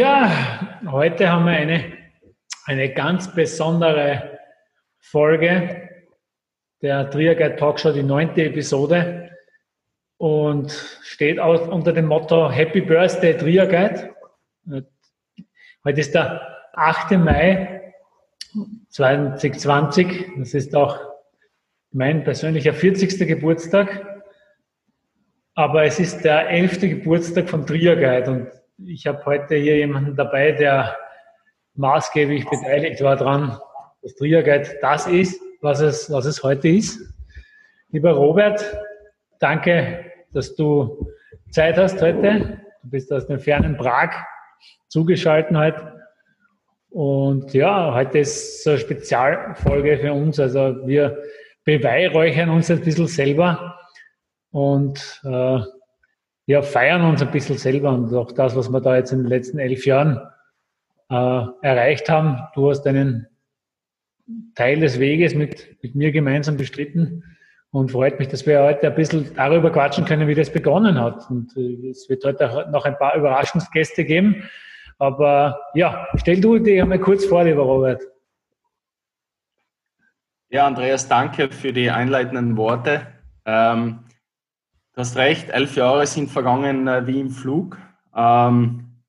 Ja, heute haben wir eine, eine ganz besondere Folge der Triaguide Talkshow, die neunte Episode und steht auch unter dem Motto Happy Birthday Triaguide. Heute ist der 8. Mai 2020. Das ist auch mein persönlicher 40. Geburtstag. Aber es ist der 11. Geburtstag von Triaguide und ich habe heute hier jemanden dabei, der maßgeblich beteiligt war daran, dass Triaguide das ist, was es, was es heute ist. Lieber Robert, danke, dass du Zeit hast heute. Du bist aus dem fernen Prag zugeschaltet heute. Und ja, heute ist so eine Spezialfolge für uns. Also wir beweihräuchern uns ein bisschen selber und äh, ja, feiern uns ein bisschen selber und auch das, was wir da jetzt in den letzten elf Jahren äh, erreicht haben. Du hast einen Teil des Weges mit, mit mir gemeinsam bestritten und freut mich, dass wir heute ein bisschen darüber quatschen können, wie das begonnen hat. Und äh, es wird heute noch ein paar Überraschungsgäste geben. Aber ja, stell du dir einmal kurz vor, lieber Robert. Ja, Andreas, danke für die einleitenden Worte. Ähm, Du hast recht, elf Jahre sind vergangen äh, wie im Flug. Ähm,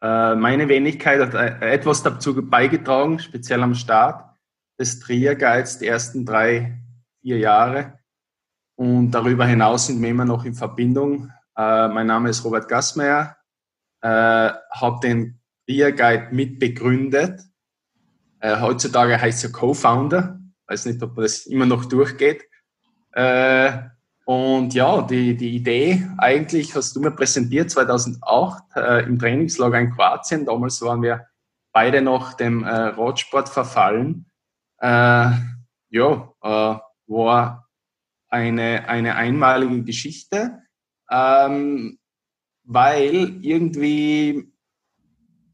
äh, meine Wenigkeit hat äh, etwas dazu beigetragen, speziell am Start des Trier Guides, die ersten drei, vier Jahre. Und darüber hinaus sind wir immer noch in Verbindung. Äh, mein Name ist Robert Gassmeier, äh, habe den Trier Guide mitbegründet. Äh, heutzutage heißt er Co-Founder. Weiß nicht, ob das immer noch durchgeht. Äh, und ja, die, die Idee eigentlich hast du mir präsentiert 2008 äh, im Trainingslager in Kroatien. Damals waren wir beide noch dem äh, Radsport verfallen. Äh, ja, äh, war eine, eine einmalige Geschichte, ähm, weil irgendwie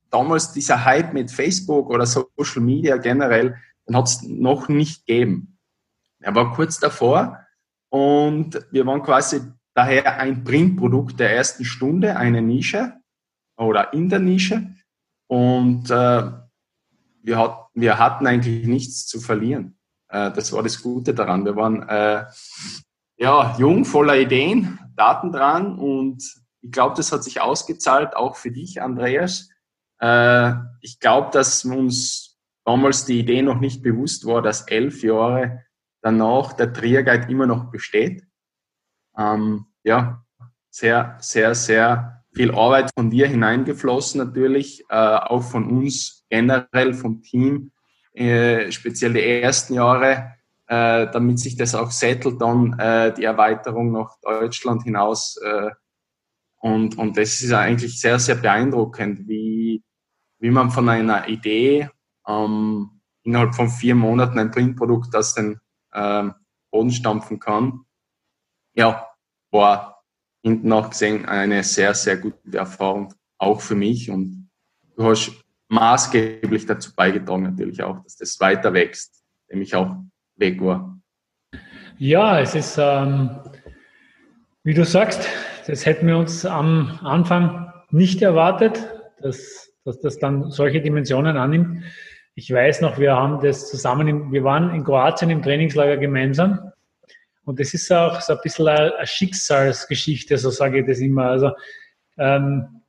damals dieser Hype mit Facebook oder Social Media generell, den hat es noch nicht gegeben. Er war kurz davor, und wir waren quasi daher ein Printprodukt der ersten Stunde, eine Nische oder in der Nische. Und äh, wir, hat, wir hatten eigentlich nichts zu verlieren. Äh, das war das Gute daran. Wir waren äh, ja, jung, voller Ideen, Daten dran und ich glaube, das hat sich ausgezahlt, auch für dich, Andreas. Äh, ich glaube, dass uns damals die Idee noch nicht bewusst war, dass elf Jahre danach der Trierguide immer noch besteht. Ähm, ja, sehr, sehr, sehr viel Arbeit von dir hineingeflossen natürlich, äh, auch von uns generell vom Team, äh, speziell die ersten Jahre, äh, damit sich das auch settelt, dann äh, die Erweiterung nach Deutschland hinaus. Äh, und, und das ist eigentlich sehr, sehr beeindruckend, wie, wie man von einer Idee ähm, innerhalb von vier Monaten ein Printprodukt aus den ähm, Boden stampfen kann. Ja, war hinten noch gesehen eine sehr, sehr gute Erfahrung, auch für mich. Und du hast maßgeblich dazu beigetragen, natürlich auch, dass das weiter wächst, nämlich auch weg war. Ja, es ist, ähm, wie du sagst, das hätten wir uns am Anfang nicht erwartet, dass, dass das dann solche Dimensionen annimmt. Ich weiß noch, wir haben das zusammen, im, wir waren in Kroatien im Trainingslager gemeinsam. Und das ist auch so ein bisschen eine, Schicksalsgeschichte, so sage ich das immer. Also, ähm,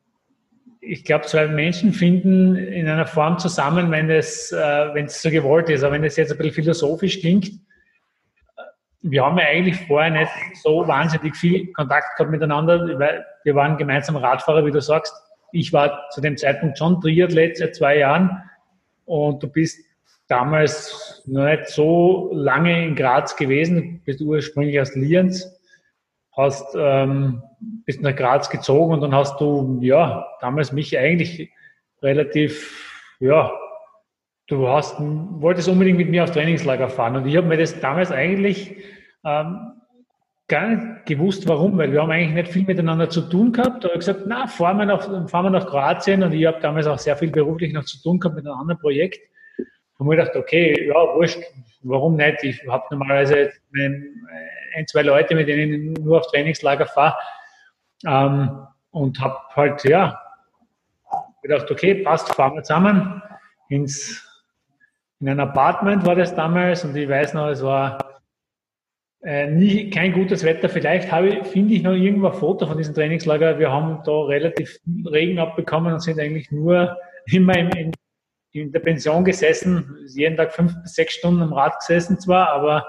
ich glaube, zwei Menschen finden in einer Form zusammen, wenn es, äh, wenn es so gewollt ist. Aber wenn es jetzt ein bisschen philosophisch klingt, wir haben ja eigentlich vorher nicht so wahnsinnig viel Kontakt gehabt miteinander, weil wir waren gemeinsam Radfahrer, wie du sagst. Ich war zu dem Zeitpunkt schon Triathlet seit zwei Jahren und du bist damals noch nicht so lange in Graz gewesen, bist ursprünglich aus Lienz, hast, ähm, bist nach Graz gezogen und dann hast du, ja, damals mich eigentlich relativ, ja, du hast, wolltest unbedingt mit mir auf Trainingslager fahren. Und ich habe mir das damals eigentlich ähm, gar nicht gewusst, warum, weil wir haben eigentlich nicht viel miteinander zu tun gehabt. Da habe ich gesagt, na, fahren wir, nach, fahren wir nach Kroatien und ich habe damals auch sehr viel beruflich noch zu tun gehabt mit einem anderen Projekt. Und mir gedacht, okay, ja, wurscht, warum nicht? Ich habe normalerweise ein, zwei Leute, mit denen ich nur auf Trainingslager fahre ähm, und habe halt, ja, gedacht, okay, passt, fahren wir zusammen ins, in ein Apartment war das damals und ich weiß noch, es war äh, nie, kein gutes Wetter. Vielleicht habe finde ich noch irgendwo ein Foto von diesem Trainingslager. Wir haben da relativ viel Regen abbekommen und sind eigentlich nur immer in, in, in der Pension gesessen, jeden Tag fünf bis sechs Stunden am Rad gesessen zwar, aber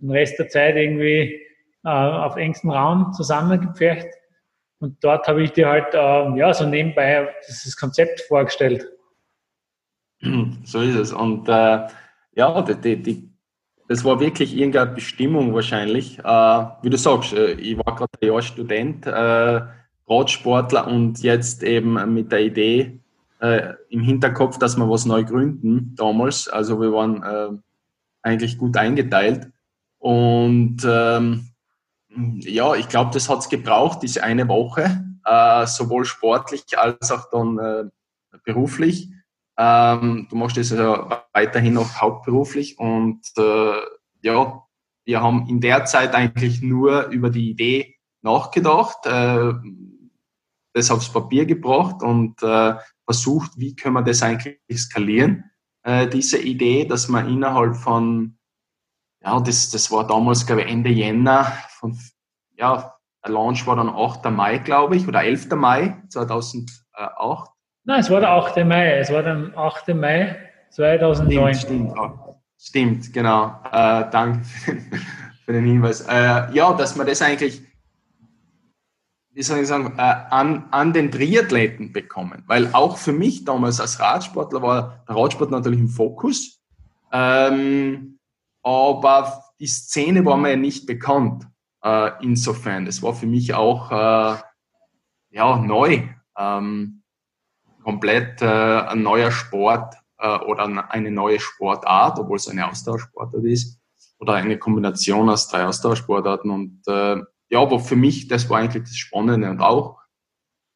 den Rest der Zeit irgendwie äh, auf engstem Raum zusammengepfercht. Und dort habe ich dir halt äh, ja so nebenbei dieses Konzept vorgestellt. So ist es. Und äh, ja, die, die, das war wirklich irgendeine Bestimmung wahrscheinlich. Äh, wie du sagst, äh, ich war gerade ein Jahr Student, äh, Radsportler und jetzt eben mit der Idee äh, im Hinterkopf, dass wir was neu gründen damals. Also wir waren äh, eigentlich gut eingeteilt. Und ähm, ja, ich glaube, das hat es gebraucht, diese eine Woche, sowohl sportlich als auch dann beruflich. Ähm, du machst das ja weiterhin noch hauptberuflich und äh, ja, wir haben in der Zeit eigentlich nur über die Idee nachgedacht, äh, das aufs Papier gebracht und äh, versucht, wie können wir das eigentlich skalieren, äh, diese Idee, dass man innerhalb von ja, das, das war damals, glaube ich, Ende Jänner. Von, ja, der Launch war dann 8. Mai, glaube ich, oder 11. Mai 2008. Nein, es war der 8. Mai. Es war der 8. Mai 2009. Stimmt, stimmt, stimmt genau. Äh, danke für den Hinweis. Äh, ja, dass man das eigentlich, wie soll ich sagen, äh, an, an den Triathleten bekommen. Weil auch für mich damals als Radsportler war der Radsport natürlich im Fokus. Ähm, aber die Szene war mir nicht bekannt. Äh, insofern, das war für mich auch äh, ja, neu. Ähm, komplett äh, ein neuer Sport äh, oder eine neue Sportart, obwohl es eine Ausdauersportart ist. Oder eine Kombination aus drei Ausdauersportarten. Und äh, ja, aber für mich, das war eigentlich das Spannende. Und auch,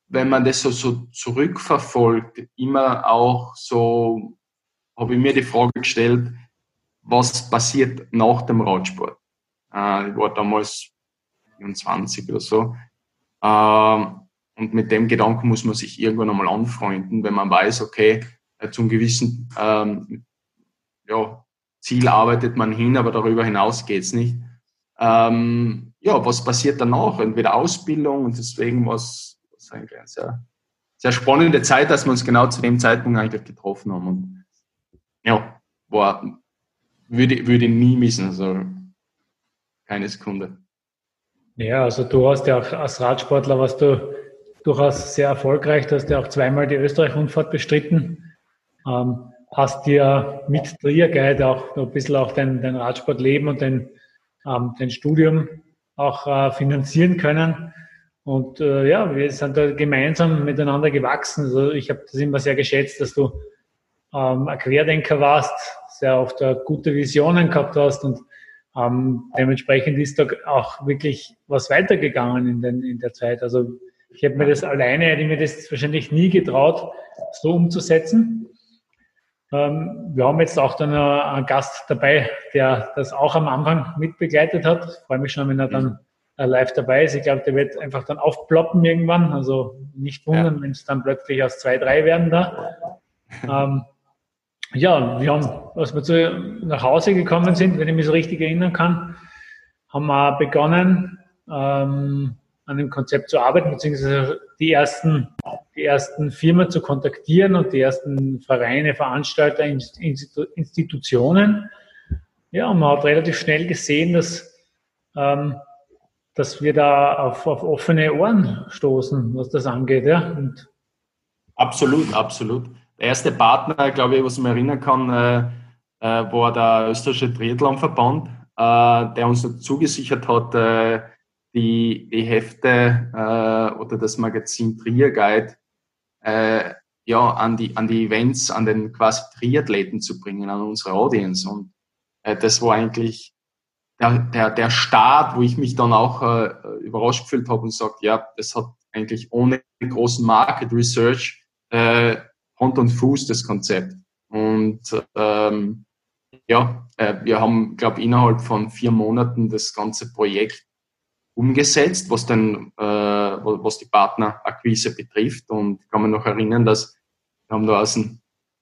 wenn man das so, so zurückverfolgt, immer auch so, habe ich mir die Frage gestellt, was passiert nach dem Radsport. Äh, ich war damals 24 oder so. Äh, und mit dem Gedanken muss man sich irgendwann einmal anfreunden, wenn man weiß, okay, äh, zum gewissen ähm, ja, Ziel arbeitet man hin, aber darüber hinaus geht's nicht. Ähm, ja, was passiert danach? Entweder Ausbildung und deswegen war es eigentlich eine sehr, sehr spannende Zeit, dass wir uns genau zu dem Zeitpunkt eigentlich getroffen haben. Und ja, war würde, würde nie missen, also keine Sekunde. Ja, also du hast ja auch als Radsportler warst du durchaus sehr erfolgreich. Du hast ja auch zweimal die Österreich-Rundfahrt bestritten. Ähm, hast dir mit Trier Guide auch ein bisschen auch dein, dein Radsportleben und dein, ähm, dein Studium auch äh, finanzieren können. Und äh, ja, wir sind da gemeinsam miteinander gewachsen. Also ich habe das immer sehr geschätzt, dass du ähm, ein Querdenker warst, sehr oft äh, gute Visionen gehabt hast und ähm, dementsprechend ist da auch wirklich was weitergegangen in, den, in der Zeit. Also ich hätte mir das alleine, hätte ich mir das wahrscheinlich nie getraut, so umzusetzen. Ähm, wir haben jetzt auch dann einen Gast dabei, der das auch am Anfang mitbegleitet hat. Ich freue mich schon, wenn er dann äh, live dabei ist. Ich glaube, der wird einfach dann aufploppen irgendwann. Also nicht wundern, ja. wenn es dann plötzlich aus zwei, drei werden da. Ähm, ja, wir haben, als wir zu, nach Hause gekommen sind, wenn ich mich so richtig erinnern kann, haben wir begonnen, ähm, an dem Konzept zu arbeiten, beziehungsweise die ersten, die ersten Firmen zu kontaktieren und die ersten Vereine, Veranstalter, Institu Institutionen. Ja, und man hat relativ schnell gesehen, dass, ähm, dass wir da auf, auf offene Ohren stoßen, was das angeht. Ja? Und absolut, absolut. Der erste Partner, glaube ich, was ich mich erinnern kann, äh, äh, war der österreichische Triathlonverband, äh, der uns zugesichert hat, äh, die, die Hefte äh, oder das Magazin Trier Guide äh, ja, an, die, an die Events, an den quasi Triathleten zu bringen, an unsere Audience. Und äh, das war eigentlich der, der, der Start, wo ich mich dann auch äh, überrascht gefühlt habe und gesagt, ja, das hat eigentlich ohne großen Market Research äh, Hand und Fuß, das Konzept. Und ähm, ja, äh, wir haben, glaube innerhalb von vier Monaten das ganze Projekt umgesetzt, was dann, äh, was die Partnerakquise betrifft. Und ich kann mich noch erinnern, dass Wir haben da aus, dem,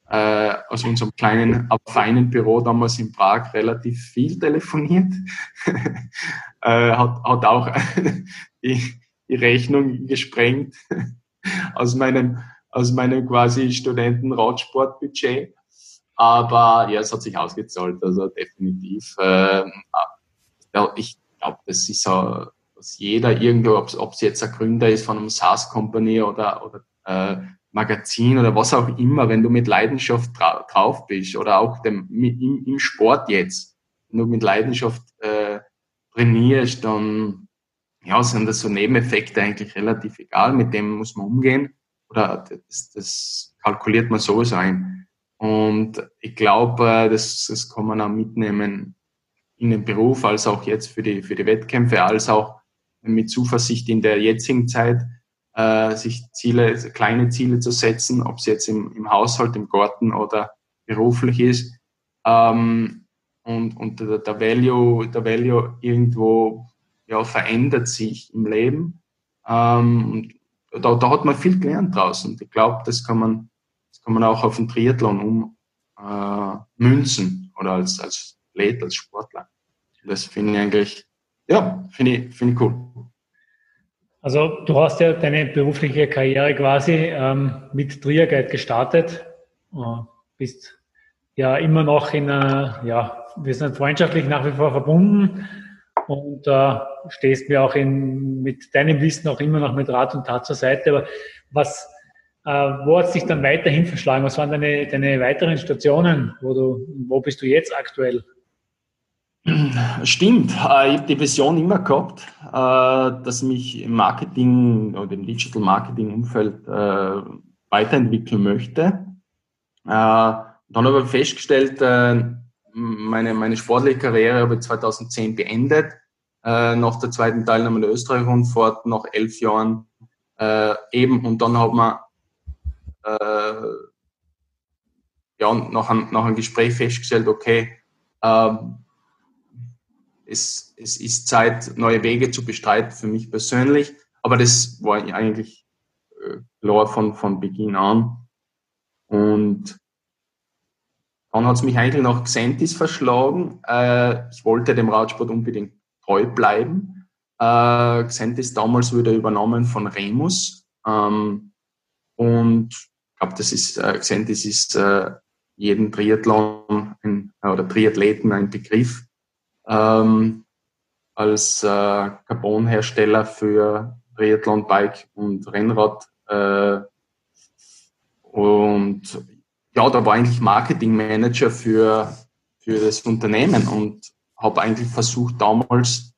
äh, aus unserem kleinen, aber feinen Büro damals in Prag relativ viel telefoniert. äh, hat, hat auch die, die Rechnung gesprengt aus meinem, aus meinem quasi Studenten-Radsportbudget. Aber ja, es hat sich ausgezahlt, also definitiv. Äh, ich glaube, das ist so, dass jeder irgendwo, ob es jetzt ein Gründer ist von einem SaaS-Company oder, oder äh, Magazin oder was auch immer, wenn du mit Leidenschaft dra drauf bist oder auch dem, im, im Sport jetzt, wenn du mit Leidenschaft äh, trainierst, dann ja, sind das so Nebeneffekte eigentlich relativ egal, mit dem muss man umgehen oder das, das kalkuliert man sowieso ein. Und ich glaube, äh, das, das kann man auch mitnehmen in den Beruf, als auch jetzt für die, für die Wettkämpfe, als auch mit Zuversicht in der jetzigen Zeit, äh, sich Ziele, kleine Ziele zu setzen, ob es jetzt im, im Haushalt, im Garten oder beruflich ist. Ähm, und und der, der, Value, der Value irgendwo ja, verändert sich im Leben. Ähm, und da, da hat man viel gelernt draußen. Ich glaube, das kann man, das kann man auch auf den Triathlon ummünzen äh, oder als, als Athlet, als Sportler. Das finde ich eigentlich, ja, finde ich, finde ich cool. Also du hast ja deine berufliche Karriere quasi ähm, mit Triaguide gestartet, äh, bist ja immer noch in einer, ja, wir sind freundschaftlich nach wie vor verbunden und äh, stehst mir auch in, mit deinem Wissen auch immer noch mit Rat und Tat zur Seite. Aber was, äh, wo hat es dich dann weiterhin verschlagen? Was waren deine, deine weiteren Stationen? Wo, du, wo bist du jetzt aktuell? Stimmt, äh, ich habe die Vision immer gehabt, äh, dass ich mich im Marketing oder im Digital Marketing Umfeld äh, weiterentwickeln möchte. Dann habe ich festgestellt, meine, meine sportliche Karriere habe ich 2010 beendet, nach der zweiten Teilnahme der Österreich-Rundfahrt, nach elf Jahren eben. Und dann hat man ja, nach, einem, nach einem Gespräch festgestellt, okay, es, es ist Zeit, neue Wege zu bestreiten für mich persönlich. Aber das war eigentlich äh, klar von, von Beginn an. Und dann hat es mich eigentlich nach Xentis verschlagen. Äh, ich wollte dem Radsport unbedingt treu bleiben. Äh, Xentis damals wurde übernommen von Remus. Ähm, und ich glaube, das ist, äh, Xentis ist äh, jeden Triathlon ein, oder Triathleten ein Begriff ähm, als äh, Carbon-Hersteller für Triathlon, Bike und Rennrad. Äh, und ja, da war eigentlich Marketingmanager für, für das Unternehmen und habe eigentlich versucht, damals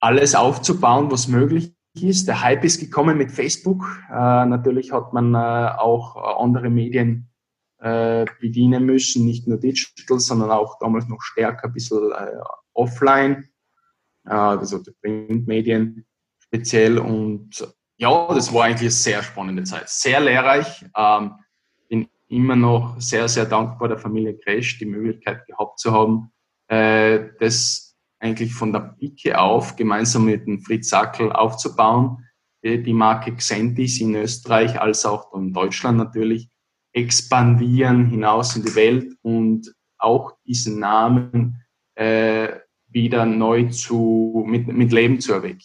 alles aufzubauen, was möglich ist. Der Hype ist gekommen mit Facebook. Äh, natürlich hat man äh, auch andere Medien äh, bedienen müssen, nicht nur digital, sondern auch damals noch stärker ein bisschen äh, offline, äh, also die Printmedien speziell. Und ja, das war eigentlich eine sehr spannende Zeit, sehr lehrreich. Ähm, bin immer noch sehr, sehr dankbar der Familie Crash, die Möglichkeit gehabt zu haben, äh, das eigentlich von der Pike auf gemeinsam mit dem Fritz Sackel aufzubauen. Die Marke Xentis in Österreich als auch in Deutschland natürlich expandieren hinaus in die Welt und auch diesen Namen äh, wieder neu zu, mit, mit Leben zu erwecken.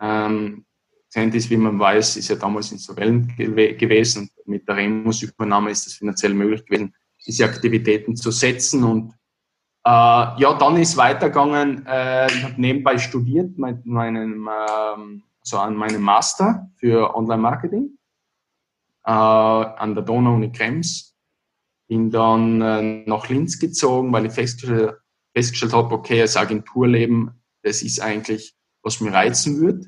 Ähm, Centis, wie man weiß, ist ja damals insolvent gew gewesen. Mit der Remus-Übernahme ist es finanziell möglich gewesen, diese Aktivitäten zu setzen. Und äh, ja, dann ist weitergegangen. Äh, ich habe nebenbei studiert mit meinem, äh, also an meinem Master für Online-Marketing äh, an der Donau-Uni Krems. Bin dann äh, nach Linz gezogen, weil ich festgestellt, festgestellt habe, okay, das Agenturleben, das ist eigentlich, was mir reizen würde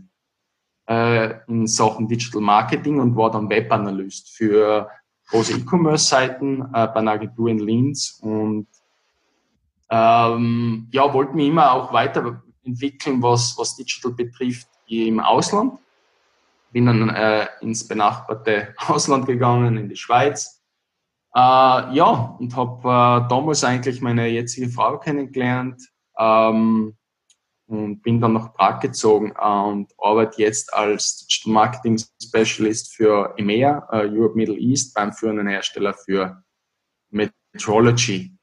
äh, in Sachen Digital Marketing und war dann Webanalyst für große E-Commerce-Seiten äh, bei einer Agentur in Linz und ähm, ja, wollte mich immer auch weiterentwickeln, was, was Digital betrifft im Ausland bin dann äh, ins benachbarte Ausland gegangen, in die Schweiz. Äh, ja, und habe äh, damals eigentlich meine jetzige Frau kennengelernt. Ähm, und bin dann nach Prag gezogen und arbeite jetzt als Digital Marketing Specialist für EMEA, uh, Europe Middle East, beim führenden Hersteller für Metrology.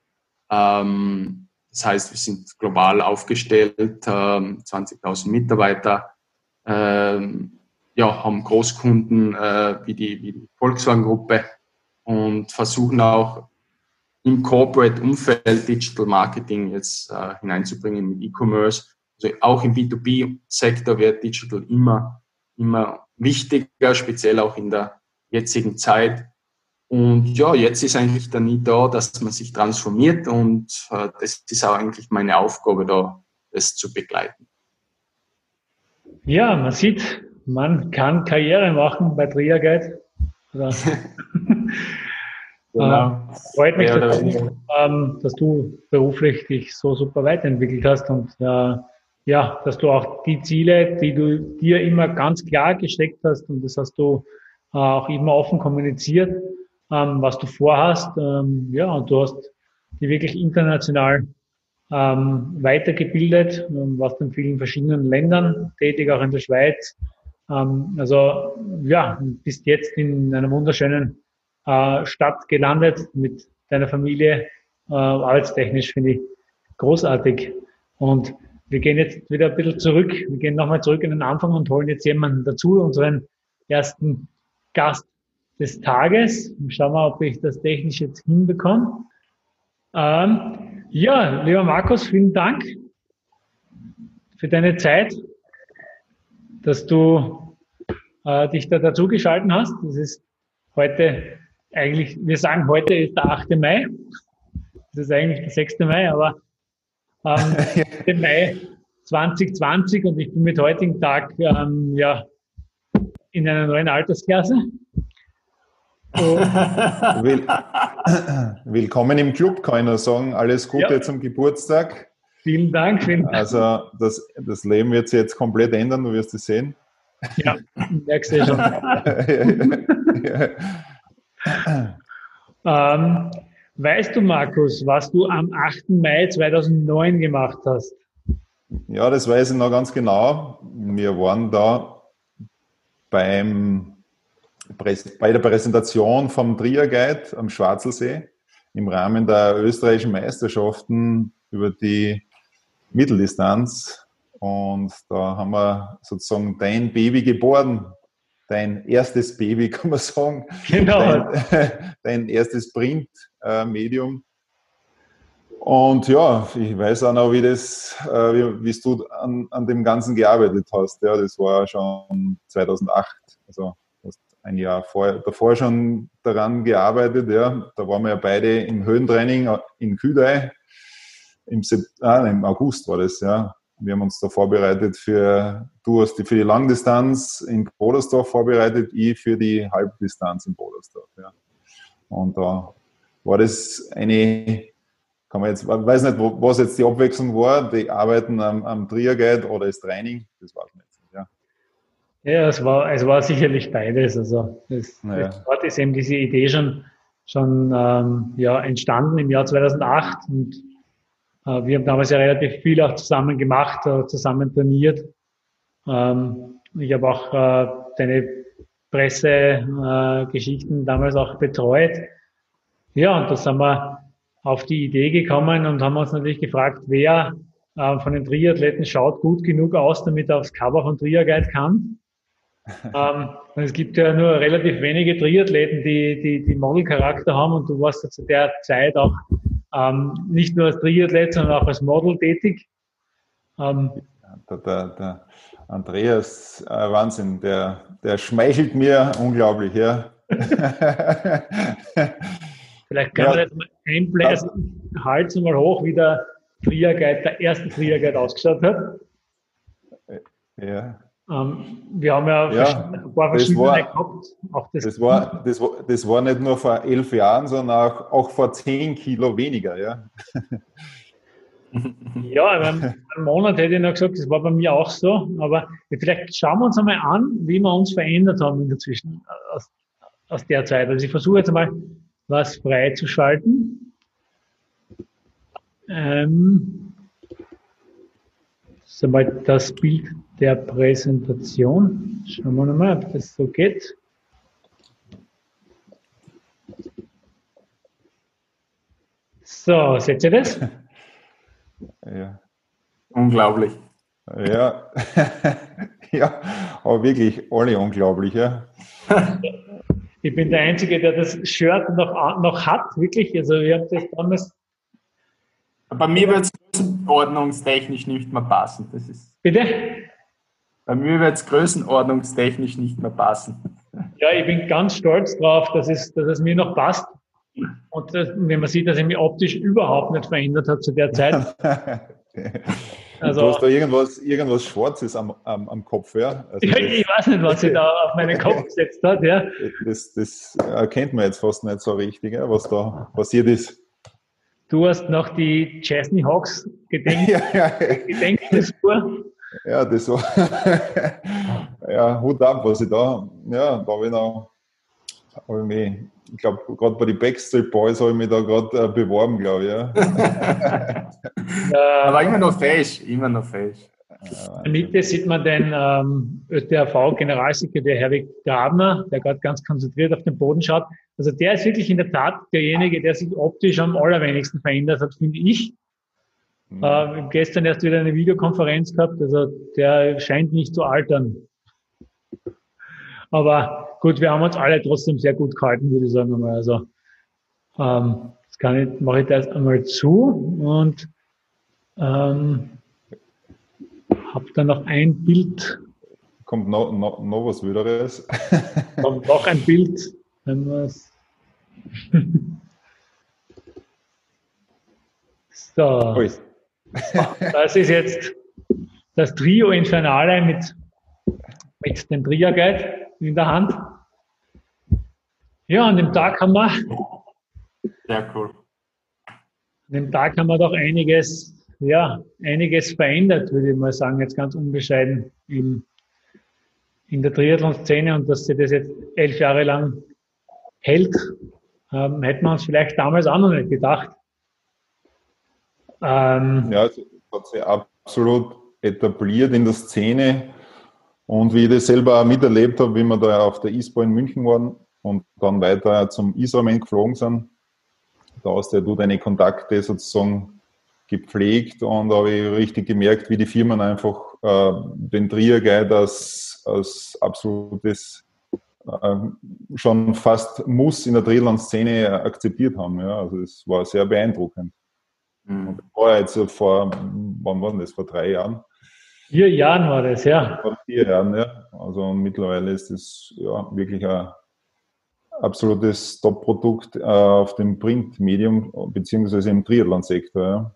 Ähm, das heißt, wir sind global aufgestellt, ähm, 20.000 Mitarbeiter, ähm, ja, haben Großkunden äh, wie, die, wie die Volkswagen-Gruppe und versuchen auch im Corporate-Umfeld Digital Marketing jetzt äh, hineinzubringen mit E-Commerce. Also auch im B2B-Sektor wird Digital immer, immer wichtiger, speziell auch in der jetzigen Zeit. Und ja, jetzt ist eigentlich der Need da, dass man sich transformiert und äh, das ist auch eigentlich meine Aufgabe da, das zu begleiten. Ja, man sieht, man kann Karriere machen bei Triagate. Genau. Äh, freut mich, dass du, ähm, dass du, beruflich dich so super weiterentwickelt hast und äh, ja, dass du auch die Ziele, die du dir immer ganz klar gesteckt hast und das hast du äh, auch immer offen kommuniziert, ähm, was du vorhast. Ähm, ja, und du hast die wirklich international ähm, weitergebildet, ähm, warst in vielen verschiedenen Ländern tätig, auch in der Schweiz. Ähm, also ja, bist jetzt in einer wunderschönen äh, Stadt gelandet mit deiner Familie. Äh, arbeitstechnisch finde ich großartig. Und wir gehen jetzt wieder ein bisschen zurück. Wir gehen nochmal zurück in den Anfang und holen jetzt jemanden dazu, unseren ersten Gast des Tages. Schauen wir, ob ich das technisch jetzt hinbekomme. Ähm, ja, lieber Markus, vielen Dank für deine Zeit, dass du äh, dich da dazu geschalten hast. Das ist heute eigentlich, wir sagen heute ist der 8. Mai. Das ist eigentlich der 6. Mai, aber ähm, den Mai 2020 und ich bin mit heutigen Tag ähm, ja, in einer neuen Altersklasse. Will, willkommen im Club, kann ich nur sagen. Alles Gute ja. zum Geburtstag. Vielen Dank. Vielen Dank. Also das, das Leben wird sich jetzt komplett ändern, du wirst es sehen. Ja, merkst du schon. ähm, weißt du, Markus, was du am 8. Mai 2009 gemacht hast? Ja, das weiß ich noch ganz genau. Wir waren da beim, bei der Präsentation vom Trier Guide am Schwarzelsee im Rahmen der österreichischen Meisterschaften über die Mitteldistanz. Und da haben wir sozusagen dein Baby geboren, dein erstes Baby, kann man sagen. Genau. Dein, dein erstes Print-Medium. Und ja, ich weiß auch noch, wie das, äh, wie, wie du an, an dem Ganzen gearbeitet hast. Ja, das war schon 2008. Also hast ein Jahr vor, davor schon daran gearbeitet. Ja, da waren wir ja beide im Höhentraining in Küdei. Im, ah, im August war das, ja wir haben uns da vorbereitet für, du hast die für die Langdistanz in Bodersdorf vorbereitet, ich für die Halbdistanz in Bodersdorf. Ja. Und da war das eine, kann man jetzt, weiß nicht, was jetzt die Abwechslung war, die Arbeiten am, am Trier oder das Training, das war es nicht. Ja, es, war, es war sicherlich beides. Also das, naja. dort ist eben diese Idee schon, schon ähm, ja, entstanden im Jahr 2008 und wir haben damals ja relativ viel auch zusammen gemacht, äh, zusammen trainiert. Ähm, ich habe auch äh, deine Pressegeschichten damals auch betreut. Ja, und da sind wir auf die Idee gekommen und haben uns natürlich gefragt, wer von den Triathleten schaut gut genug aus, damit er aufs Cover von Triaguide kann. ähm, es gibt ja nur relativ wenige Triathleten, die, die, die Modelcharakter haben und du warst ja zu der Zeit auch ähm, nicht nur als Triathlet, sondern auch als Model tätig. Ähm, der, der, der, Andreas, äh, Wahnsinn, der, der schmeichelt mir unglaublich, ja. Vielleicht kann ja, man jetzt mal einbläsen, halt mal hoch, wie der Triaguide, der erste Triaguide ausgeschaut hat. Ja. Ähm, wir haben ja, ja ein paar verschiedene war, gehabt. Auch das, das, war, das, war, das war nicht nur vor elf Jahren, sondern auch, auch vor zehn Kilo weniger. Ja, ja einen Monat hätte ich noch gesagt, das war bei mir auch so. Aber vielleicht schauen wir uns einmal an, wie wir uns verändert haben in der Zwischen aus, aus der Zeit. Also ich versuche jetzt einmal was freizuschalten. Ähm, ist einmal das Bild der Präsentation. Schauen wir nochmal, ob das so geht. So, seht ihr das? Ja. Unglaublich. Ja, ja, aber wirklich alle unglaublich, ja. Ich bin der Einzige, der das Shirt noch, noch hat, wirklich. Also ich habe das damals. Bei mir wird es größenordnungstechnisch nicht mehr passen. Das ist Bitte? Bei mir wird es größenordnungstechnisch nicht mehr passen. Ja, ich bin ganz stolz drauf, dass es, dass es mir noch passt. Und das, wenn man sieht, dass er mich optisch überhaupt nicht verändert hat zu der Zeit. Also, du hast da irgendwas, irgendwas Schwarzes am, am, am Kopf, ja? Also ja ich weiß nicht, was sie da auf meinen Kopf gesetzt hat, ja. Das, das erkennt man jetzt fast nicht so richtig, ja, was da passiert ist. Du hast noch die Chesney Hawks gedenkt, ja, ja. Gedenkspur. Ja, das war, ja, Hut ab, was ich da, ja, da habe ich noch, habe ich mich ich glaube, gerade bei den Backstreet Boys habe ich mich da gerade äh, beworben, glaube ich. Ja. Aber immer noch fesch, immer noch fesch. In der Mitte sieht man den ähm, ÖTRV-Generalsekretär Herwig Grabner, der gerade ganz konzentriert auf den Boden schaut. Also der ist wirklich in der Tat derjenige, der sich optisch am allerwenigsten verändert hat, finde ich. Mhm. Äh, gestern erst wieder eine Videokonferenz gehabt, also der scheint nicht zu altern. Aber gut, wir haben uns alle trotzdem sehr gut gehalten, würde ich sagen. Also, ähm, das kann ich, mache ich das einmal zu und ähm, habe dann noch ein Bild. Kommt noch, noch, noch was Wilderes. Kommt noch ein Bild, wenn wir es. so. Das ist jetzt das Trio Infernale mit, mit dem Tria Guide in der Hand. Ja, an dem Tag haben wir. Sehr cool. An dem Tag haben wir doch einiges, ja, einiges verändert, würde ich mal sagen, jetzt ganz unbescheiden in, in der Triathlon-Szene und dass sie das jetzt elf Jahre lang hält, ähm, hätten wir uns vielleicht damals auch noch nicht gedacht. Ähm, ja, es hat sich absolut etabliert in der Szene. Und wie ich das selber auch miterlebt habe, wie wir da auf der ISPO in München waren und dann weiter zum Isomen geflogen sind, da hast du deine Kontakte sozusagen gepflegt und da habe ich richtig gemerkt, wie die Firmen einfach äh, den Trier Guide als, als absolutes äh, schon fast Muss in der Triathlon-Szene akzeptiert haben. Ja. Also es war sehr beeindruckend. Mhm. Und das war jetzt vor, wann war das, vor drei Jahren? Vier Jahren war das, ja. Vor vier Jahren, ja. Also mittlerweile ist es ja wirklich ein absolutes Top-Produkt äh, auf dem Print-Medium beziehungsweise im Triathlon-Sektor.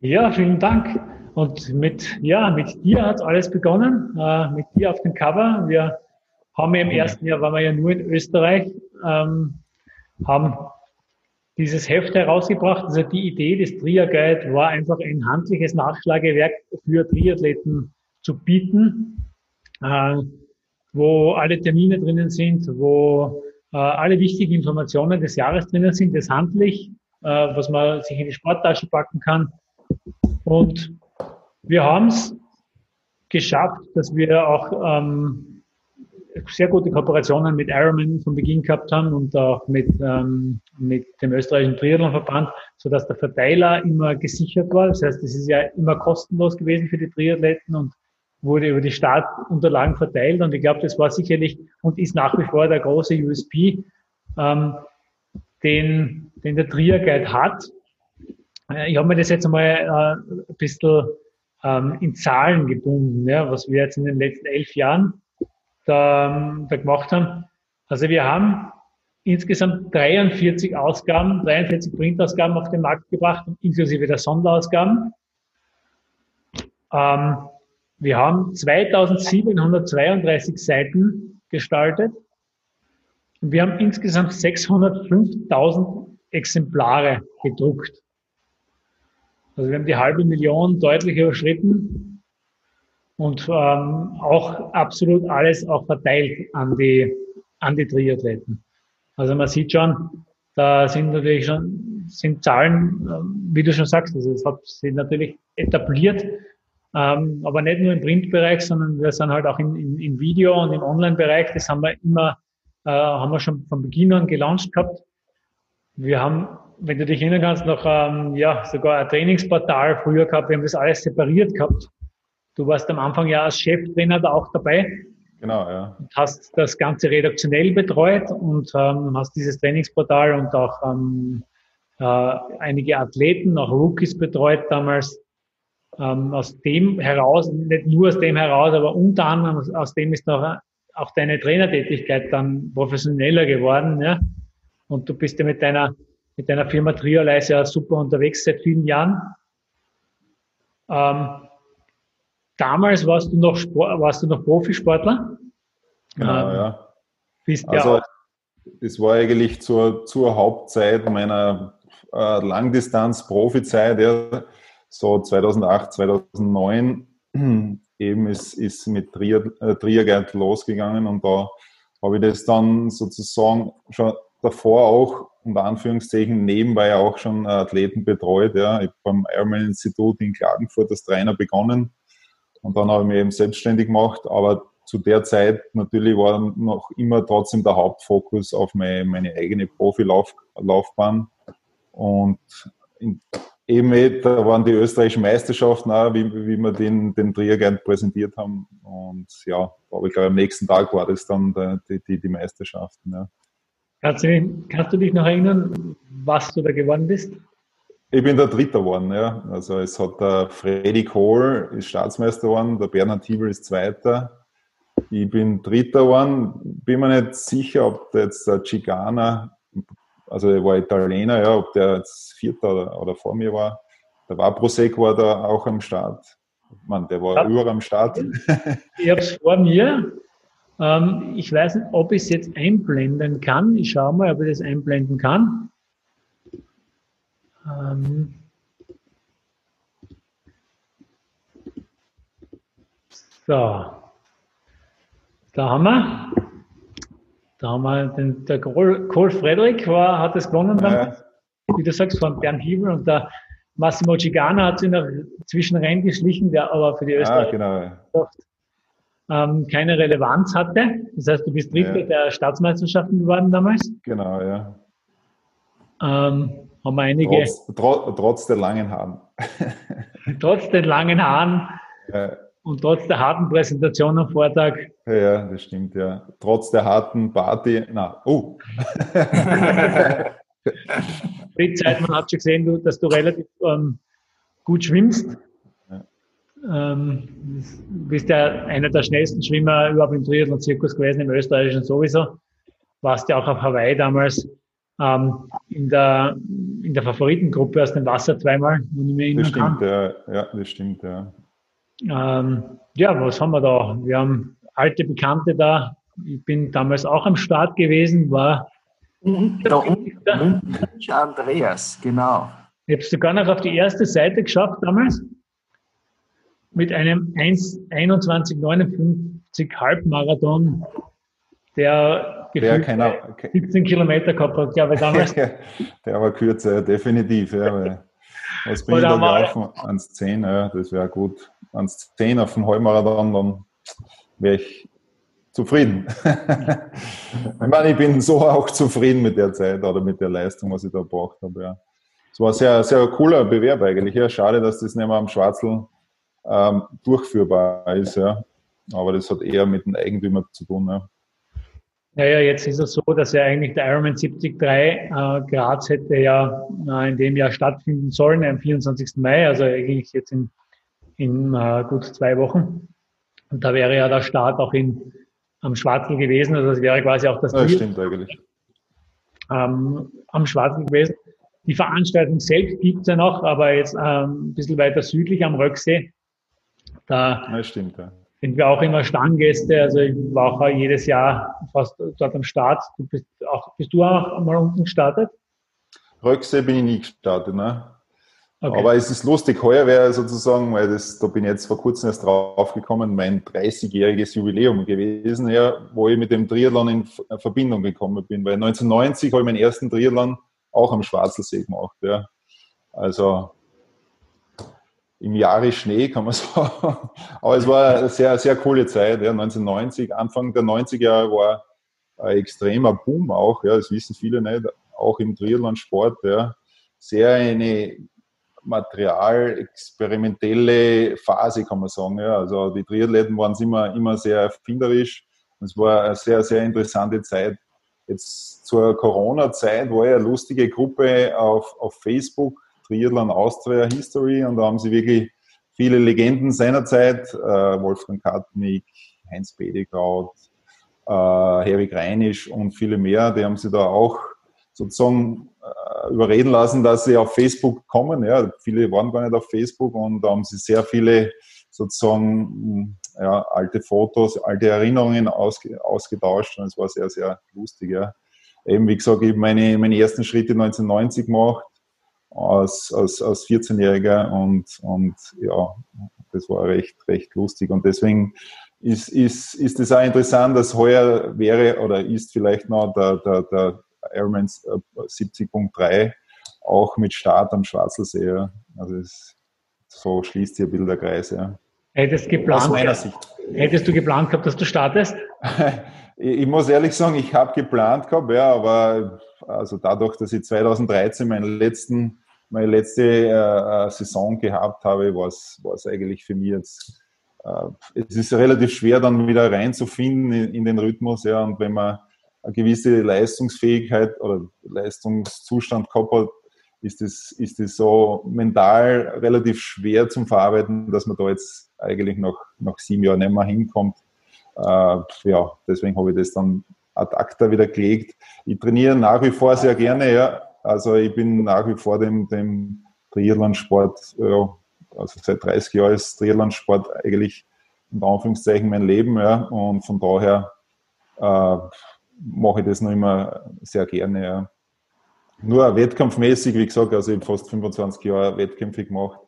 Ja. ja, vielen Dank. Und mit, ja, mit dir hat alles begonnen, äh, mit dir auf dem Cover. Wir haben ja im ersten Jahr, waren wir ja nur in Österreich, ähm, haben dieses Heft herausgebracht. Also die Idee des Trier Guide war einfach ein handliches Nachschlagewerk für Triathleten zu bieten, äh, wo alle Termine drinnen sind, wo äh, alle wichtigen Informationen des Jahres drinnen sind, das handlich, äh, was man sich in die Sporttasche packen kann. Und wir haben es geschafft, dass wir auch ähm, sehr gute Kooperationen mit Ironman von Beginn gehabt haben und auch mit, ähm, mit dem österreichischen Triathlonverband, sodass der Verteiler immer gesichert war. Das heißt, es ist ja immer kostenlos gewesen für die Triathleten und wurde über die Startunterlagen verteilt. Und ich glaube, das war sicherlich und ist nach wie vor der große USP, ähm, den, den der Trier Guide hat. Äh, ich habe mir das jetzt einmal äh, ein bisschen ähm, in Zahlen gebunden, ja, was wir jetzt in den letzten elf Jahren da, da gemacht haben. Also wir haben insgesamt 43 Ausgaben, 43 Printausgaben auf den Markt gebracht, inklusive der Sonderausgaben. Ähm, wir haben 2732 Seiten gestaltet. Und wir haben insgesamt 605.000 Exemplare gedruckt. Also wir haben die halbe Million deutlich überschritten und ähm, auch absolut alles auch verteilt an die, an die Triathleten. Also man sieht schon, da sind natürlich schon sind Zahlen, äh, wie du schon sagst, also es hat sich natürlich etabliert Ähm, aber nicht nur im Printbereich, sondern wir sind halt auch in, in, im Video und im Online-Bereich. Das haben wir immer, äh, haben wir schon von Beginn an gelauncht gehabt. Wir haben, wenn du dich erinnern kannst, noch ähm, ja sogar ein Trainingsportal früher gehabt. Wir haben das alles separiert gehabt. Du warst am Anfang ja als Cheftrainer da auch dabei. Genau, ja. Hast das Ganze redaktionell betreut und ähm, hast dieses Trainingsportal und auch ähm, äh, einige Athleten, auch Rookies betreut damals. Ähm, aus dem heraus, nicht nur aus dem heraus, aber unter anderem aus, aus dem ist noch auch deine Trainertätigkeit dann professioneller geworden. Ja? Und du bist ja mit deiner, mit deiner Firma Triolize ja super unterwegs seit vielen Jahren. Ähm, damals warst du noch Sport, warst du noch Profisportler. Genau, ähm, ja. Bist also, ja das war eigentlich zur, zur Hauptzeit meiner äh, Langdistanz-Profizeit, ja, so 2008, 2009 eben ist, ist mit Trier, äh, Triergeld losgegangen und da habe ich das dann sozusagen schon davor auch unter Anführungszeichen nebenbei auch schon Athleten betreut. Ja. Ich habe beim Ironman-Institut in Klagenfurt als Trainer begonnen und dann habe ich mich eben selbstständig gemacht, aber zu der Zeit natürlich war noch immer trotzdem der Hauptfokus auf meine, meine eigene Profilaufbahn. Und in, eben, eh, da waren die österreichischen Meisterschaften auch, wie, wie wir den, den Trierguide präsentiert haben. Und ja, aber ich glaube, am nächsten Tag war das dann die, die, die Meisterschaften. Ja. Kannst, du, kannst du dich noch erinnern, was du da geworden bist? Ich bin der Dritter geworden, ja. Also es hat der Freddy Kohl ist Staatsmeister geworden, der Bernhard Tiebel ist Zweiter. Ich bin Dritter geworden. Bin mir nicht sicher, ob jetzt der Chicana, also er war Italiener, ja, ob der jetzt Vierter oder, oder vor mir war. Der war Prosecco war da auch am Start. Man, der war ja. überall am Start. Ich habe es vor mir. Ähm, ich weiß nicht, ob ich es jetzt einblenden kann. Ich schaue mal, ob ich das einblenden kann. Ähm, so, da haben wir. Da haben wir den, der Cole Frederick war, hat es gewonnen dann, ja. wie du sagst, von Bernd Hiebel und der Massimo Cigana hat sich noch zwischen reingeschlichen, der aber für die Österreicher ah, genau. ähm, keine Relevanz hatte. Das heißt, du bist Dritter ja. der Staatsmeisterschaften geworden damals. Genau, ja. Ähm, haben wir einige. Trotz, tro, trotz der langen Haaren. trotz den langen Haaren. Ja. Und trotz der harten Präsentation am Vortag. Ja, das stimmt, ja. Trotz der harten Party. Na, oh. Fritz Zeitmann hat schon gesehen, dass du relativ ähm, gut schwimmst. Ja. Ähm, bist ja einer der schnellsten Schwimmer überhaupt im Triathlon-Zirkus gewesen, im österreichischen sowieso. Warst ja auch auf Hawaii damals ähm, in, der, in der Favoritengruppe aus dem Wasser zweimal, wenn ich mich erinnern das stimmt, kann. Ja, ja, das stimmt, ja. Ähm, ja, was haben wir da? Wir haben alte Bekannte da. Ich bin damals auch am Start gewesen, war. Da unten, Andreas, genau. Ich habe es sogar noch auf die erste Seite geschafft damals. Mit einem 21,59 Halbmarathon, der gefühlt keiner, 17 Kilometer gehabt hat, glaube ich, damals. der war kürzer, definitiv. Ja, was bin Oder ich da gelaufen? Ans 10, ja, das wäre gut. Ans 10 auf dem Halbmarathon, dann wäre ich zufrieden. ich meine, ich bin so auch zufrieden mit der Zeit oder mit der Leistung, was ich da gebracht habe. Ja. Es war ein sehr, sehr cooler Bewerb eigentlich. Ja, schade, dass das nicht mehr am Schwarzel ähm, durchführbar ist. Ja. Aber das hat eher mit dem Eigentümer zu tun. Ja. Naja, jetzt ist es so, dass ja eigentlich der Ironman 73 äh, Graz hätte ja äh, in dem Jahr stattfinden sollen, am 24. Mai, also eigentlich jetzt in, in äh, gut zwei Wochen. Und da wäre ja der Start auch in, am Schwarzel gewesen, also das wäre quasi auch das ja, Ziel. stimmt eigentlich. Ähm, am Schwarzel gewesen. Die Veranstaltung selbst gibt's ja noch, aber jetzt ähm, ein bisschen weiter südlich am Röcksee. Da ja, stimmt, ja sind wir auch immer Stammgäste. Also ich war auch jedes Jahr fast dort am Start. Du bist, auch, bist du auch mal unten gestartet? Röcksee bin ich nie gestartet, ne? Okay. Aber es ist lustig, heuer wäre sozusagen, weil das, da bin ich jetzt vor kurzem erst draufgekommen, mein 30-jähriges Jubiläum gewesen, ja, wo ich mit dem Triathlon in Verbindung gekommen bin. Weil 1990 habe ich meinen ersten Triathlon auch am Schwarzelsee gemacht. Ja. Also im Jahre Schnee, kann man sagen. Aber es war eine sehr, sehr coole Zeit. Ja. 1990, Anfang der 90er Jahre war ein extremer Boom auch, ja, das wissen viele nicht, auch im Triathlon-Sport. Ja. Sehr eine materialexperimentelle Phase, kann man sagen. Ja. Also die Triathleten waren immer, immer sehr erfinderisch. Es war eine sehr, sehr interessante Zeit. Jetzt zur Corona-Zeit war ja eine lustige Gruppe auf, auf Facebook, Triathlon Austria History, und da haben sie wirklich viele Legenden seiner Zeit, äh, Wolfgang Katnick, Heinz Bedekraut, äh, Herwig Reinisch und viele mehr, die haben sie da auch sozusagen äh, überreden lassen, dass sie auf Facebook kommen. Ja, viele waren gar nicht auf Facebook und da haben sie sehr viele sozusagen ja, alte Fotos, alte Erinnerungen ausge, ausgetauscht und es war sehr, sehr lustig. Ja. Eben, wie gesagt, ich habe meine, meine ersten Schritte 1990 gemacht als, als, als 14-Jähriger und, und ja, das war recht, recht lustig und deswegen ist, ist, ist es auch interessant, dass heuer wäre oder ist vielleicht noch der, der, der Ironman 70.3 auch mit Start am Schwarzelsee. Also es, so schließt hier Bilderkreis. Ja. Hättest, geplant, hättest du geplant gehabt, dass du startest? ich muss ehrlich sagen, ich habe geplant gehabt, ja, aber also dadurch, dass ich 2013 meinen letzten, meine letzte äh, äh, Saison gehabt habe, war es eigentlich für mich jetzt, äh, es ist relativ schwer, dann wieder reinzufinden in, in den Rhythmus, ja, und wenn man eine gewisse Leistungsfähigkeit oder Leistungszustand gehabt hat, ist es, ist es so mental relativ schwer zum Verarbeiten, dass man da jetzt eigentlich nach, nach sieben Jahren nicht mehr hinkommt. Äh, ja, deswegen habe ich das dann ad acta wieder gelegt. Ich trainiere nach wie vor sehr gerne, ja. Also ich bin nach wie vor dem, dem Triathlon-Sport, ja, also seit 30 Jahren ist Triathlon-Sport eigentlich in Anführungszeichen mein Leben, ja. Und von daher äh, mache ich das noch immer sehr gerne, ja. Nur wettkampfmäßig, wie gesagt, also ich habe fast 25 Jahre Wettkämpfe gemacht.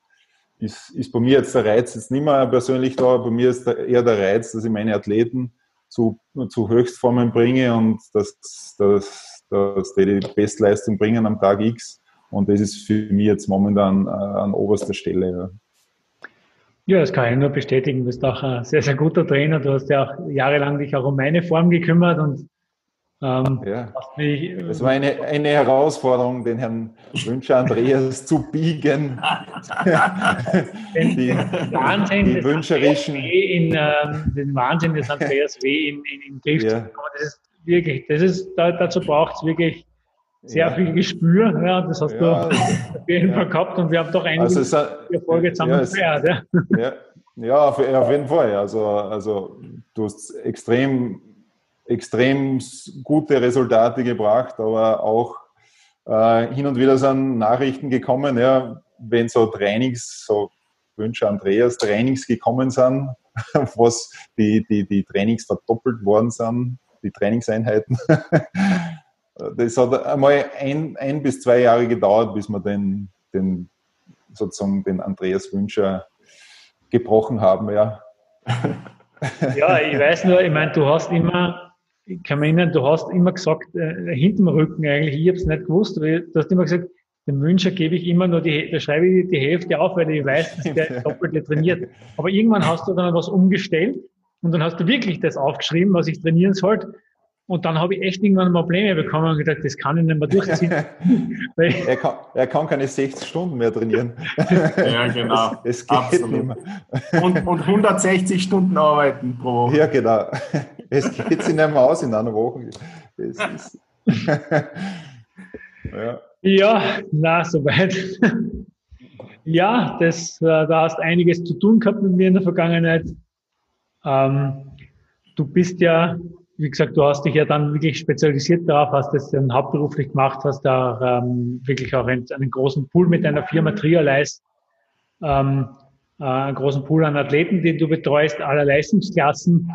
Ist, ist bei mir jetzt der Reiz jetzt nicht mehr persönlich da, bei mir ist eher der Reiz, dass ich meine Athleten zu, zu Höchstformen bringe und dass, dass, dass die die Bestleistung bringen am Tag X. Und das ist für mich jetzt momentan äh, an oberster Stelle. Ja. Ja, das kann ich nur bestätigen. Du bist auch ein sehr, sehr guter Trainer. Du hast ja auch jahrelang dich auch um meine Form gekümmert und ähm, ja. Das war eine, eine Herausforderung, den Herrn Wünscher Andreas zu biegen. den, die, Wahnsinn die wünscherischen. In, ähm, den Wahnsinn des Andreas W. in, in, in Griff ja. Das ist wirklich, das ist, da, dazu braucht es wirklich sehr ja. viel Gespür. Ja, das hast ja. du auf jeden Fall gehabt und wir haben doch einige also Erfolge zusammen ja, gefeiert. Ja, ja. auf, auf jeden Fall. Also, also du hast extrem extrem gute Resultate gebracht, aber auch äh, hin und wieder sind Nachrichten gekommen, ja, wenn so Trainings, so Wünsche Andreas, Trainings gekommen sind, was die, die, die Trainings verdoppelt worden sind, die Trainingseinheiten. das hat einmal ein, ein bis zwei Jahre gedauert, bis wir den, den sozusagen den Andreas Wünscher gebrochen haben, ja. Ja, ich weiß nur, ich meine, du hast immer ich kann mich erinnern, du hast immer gesagt, äh, hinterm Rücken eigentlich, ich habe es nicht gewusst, aber du hast immer gesagt, dem Wünscher gebe ich immer nur die, da schreibe ich die Hälfte auf, weil ich weiß, dass der Doppelte trainiert. Aber irgendwann hast du dann was umgestellt und dann hast du wirklich das aufgeschrieben, was ich trainieren sollte. Und dann habe ich echt irgendwann Probleme bekommen und gedacht, das kann ich nicht mehr durchziehen. er, kann, er kann keine 60 Stunden mehr trainieren. ja, genau. Es, es geht Absolut. nicht mehr. Und, und 160 Stunden arbeiten pro Woche. Ja, genau. Es geht sich nicht mehr aus in einer Woche. ja. ja, na, soweit. Ja, das, äh, da hast einiges zu tun gehabt mit mir in der Vergangenheit. Ähm, du bist ja wie gesagt, du hast dich ja dann wirklich spezialisiert darauf, hast das dann hauptberuflich gemacht, hast da ähm, wirklich auch einen, einen, großen Pool mit deiner Firma Trialeis, ähm, äh, einen großen Pool an Athleten, den du betreust, aller Leistungsklassen.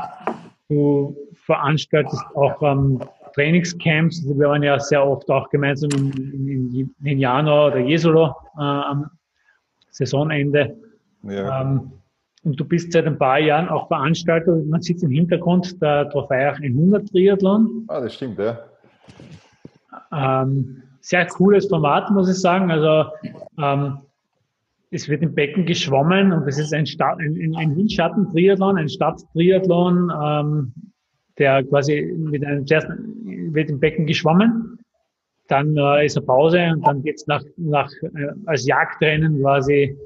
Du veranstaltest auch ähm, Trainingscamps. Also wir waren ja sehr oft auch gemeinsam in, in, in Jano oder Jesolo äh, am Saisonende. Ja. Ähm, und du bist seit ein paar Jahren auch Veranstalter. Man sieht im Hintergrund der Trofeiach 100 Triathlon. Ah, das stimmt, ja. Ähm, sehr cooles Format, muss ich sagen. Also ähm, es wird im Becken geschwommen und es ist ein, Stadt, ein, ein Windschatten-Triathlon, ein Stadttriathlon, ähm, der quasi mit einem, zuerst wird im Becken geschwommen, dann äh, ist eine Pause und dann geht's nach, nach äh, als Jagdrennen quasi,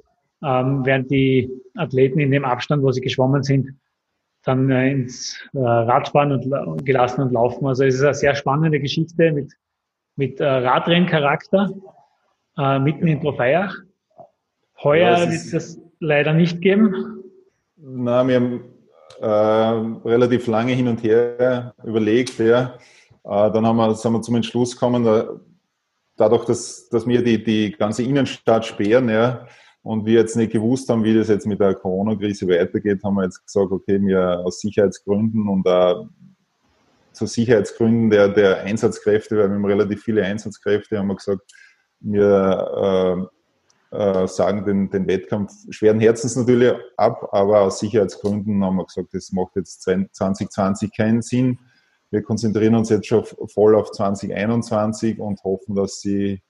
ähm, während die Athleten in dem Abstand, wo sie geschwommen sind, dann äh, ins äh, Radfahren und gelassen und laufen. Also es ist eine sehr spannende Geschichte mit, mit äh, Radrenncharakter äh, mitten in Trofeiach. Heuer ja, wird es das leider nicht geben. Na, wir haben äh, relativ lange hin und her überlegt. Ja. Äh, dann haben wir, sind wir zum Entschluss gekommen, da, dadurch, dass, dass wir die, die ganze Innenstadt sperren, ja, und wir jetzt nicht gewusst haben, wie das jetzt mit der Corona-Krise weitergeht, haben wir jetzt gesagt, okay, wir aus Sicherheitsgründen und auch zu Sicherheitsgründen der, der Einsatzkräfte, weil wir haben relativ viele Einsatzkräfte, haben wir gesagt, wir äh, äh, sagen den, den Wettkampf schweren Herzens natürlich ab, aber aus Sicherheitsgründen haben wir gesagt, das macht jetzt 2020 keinen Sinn. Wir konzentrieren uns jetzt schon voll auf 2021 und hoffen, dass sie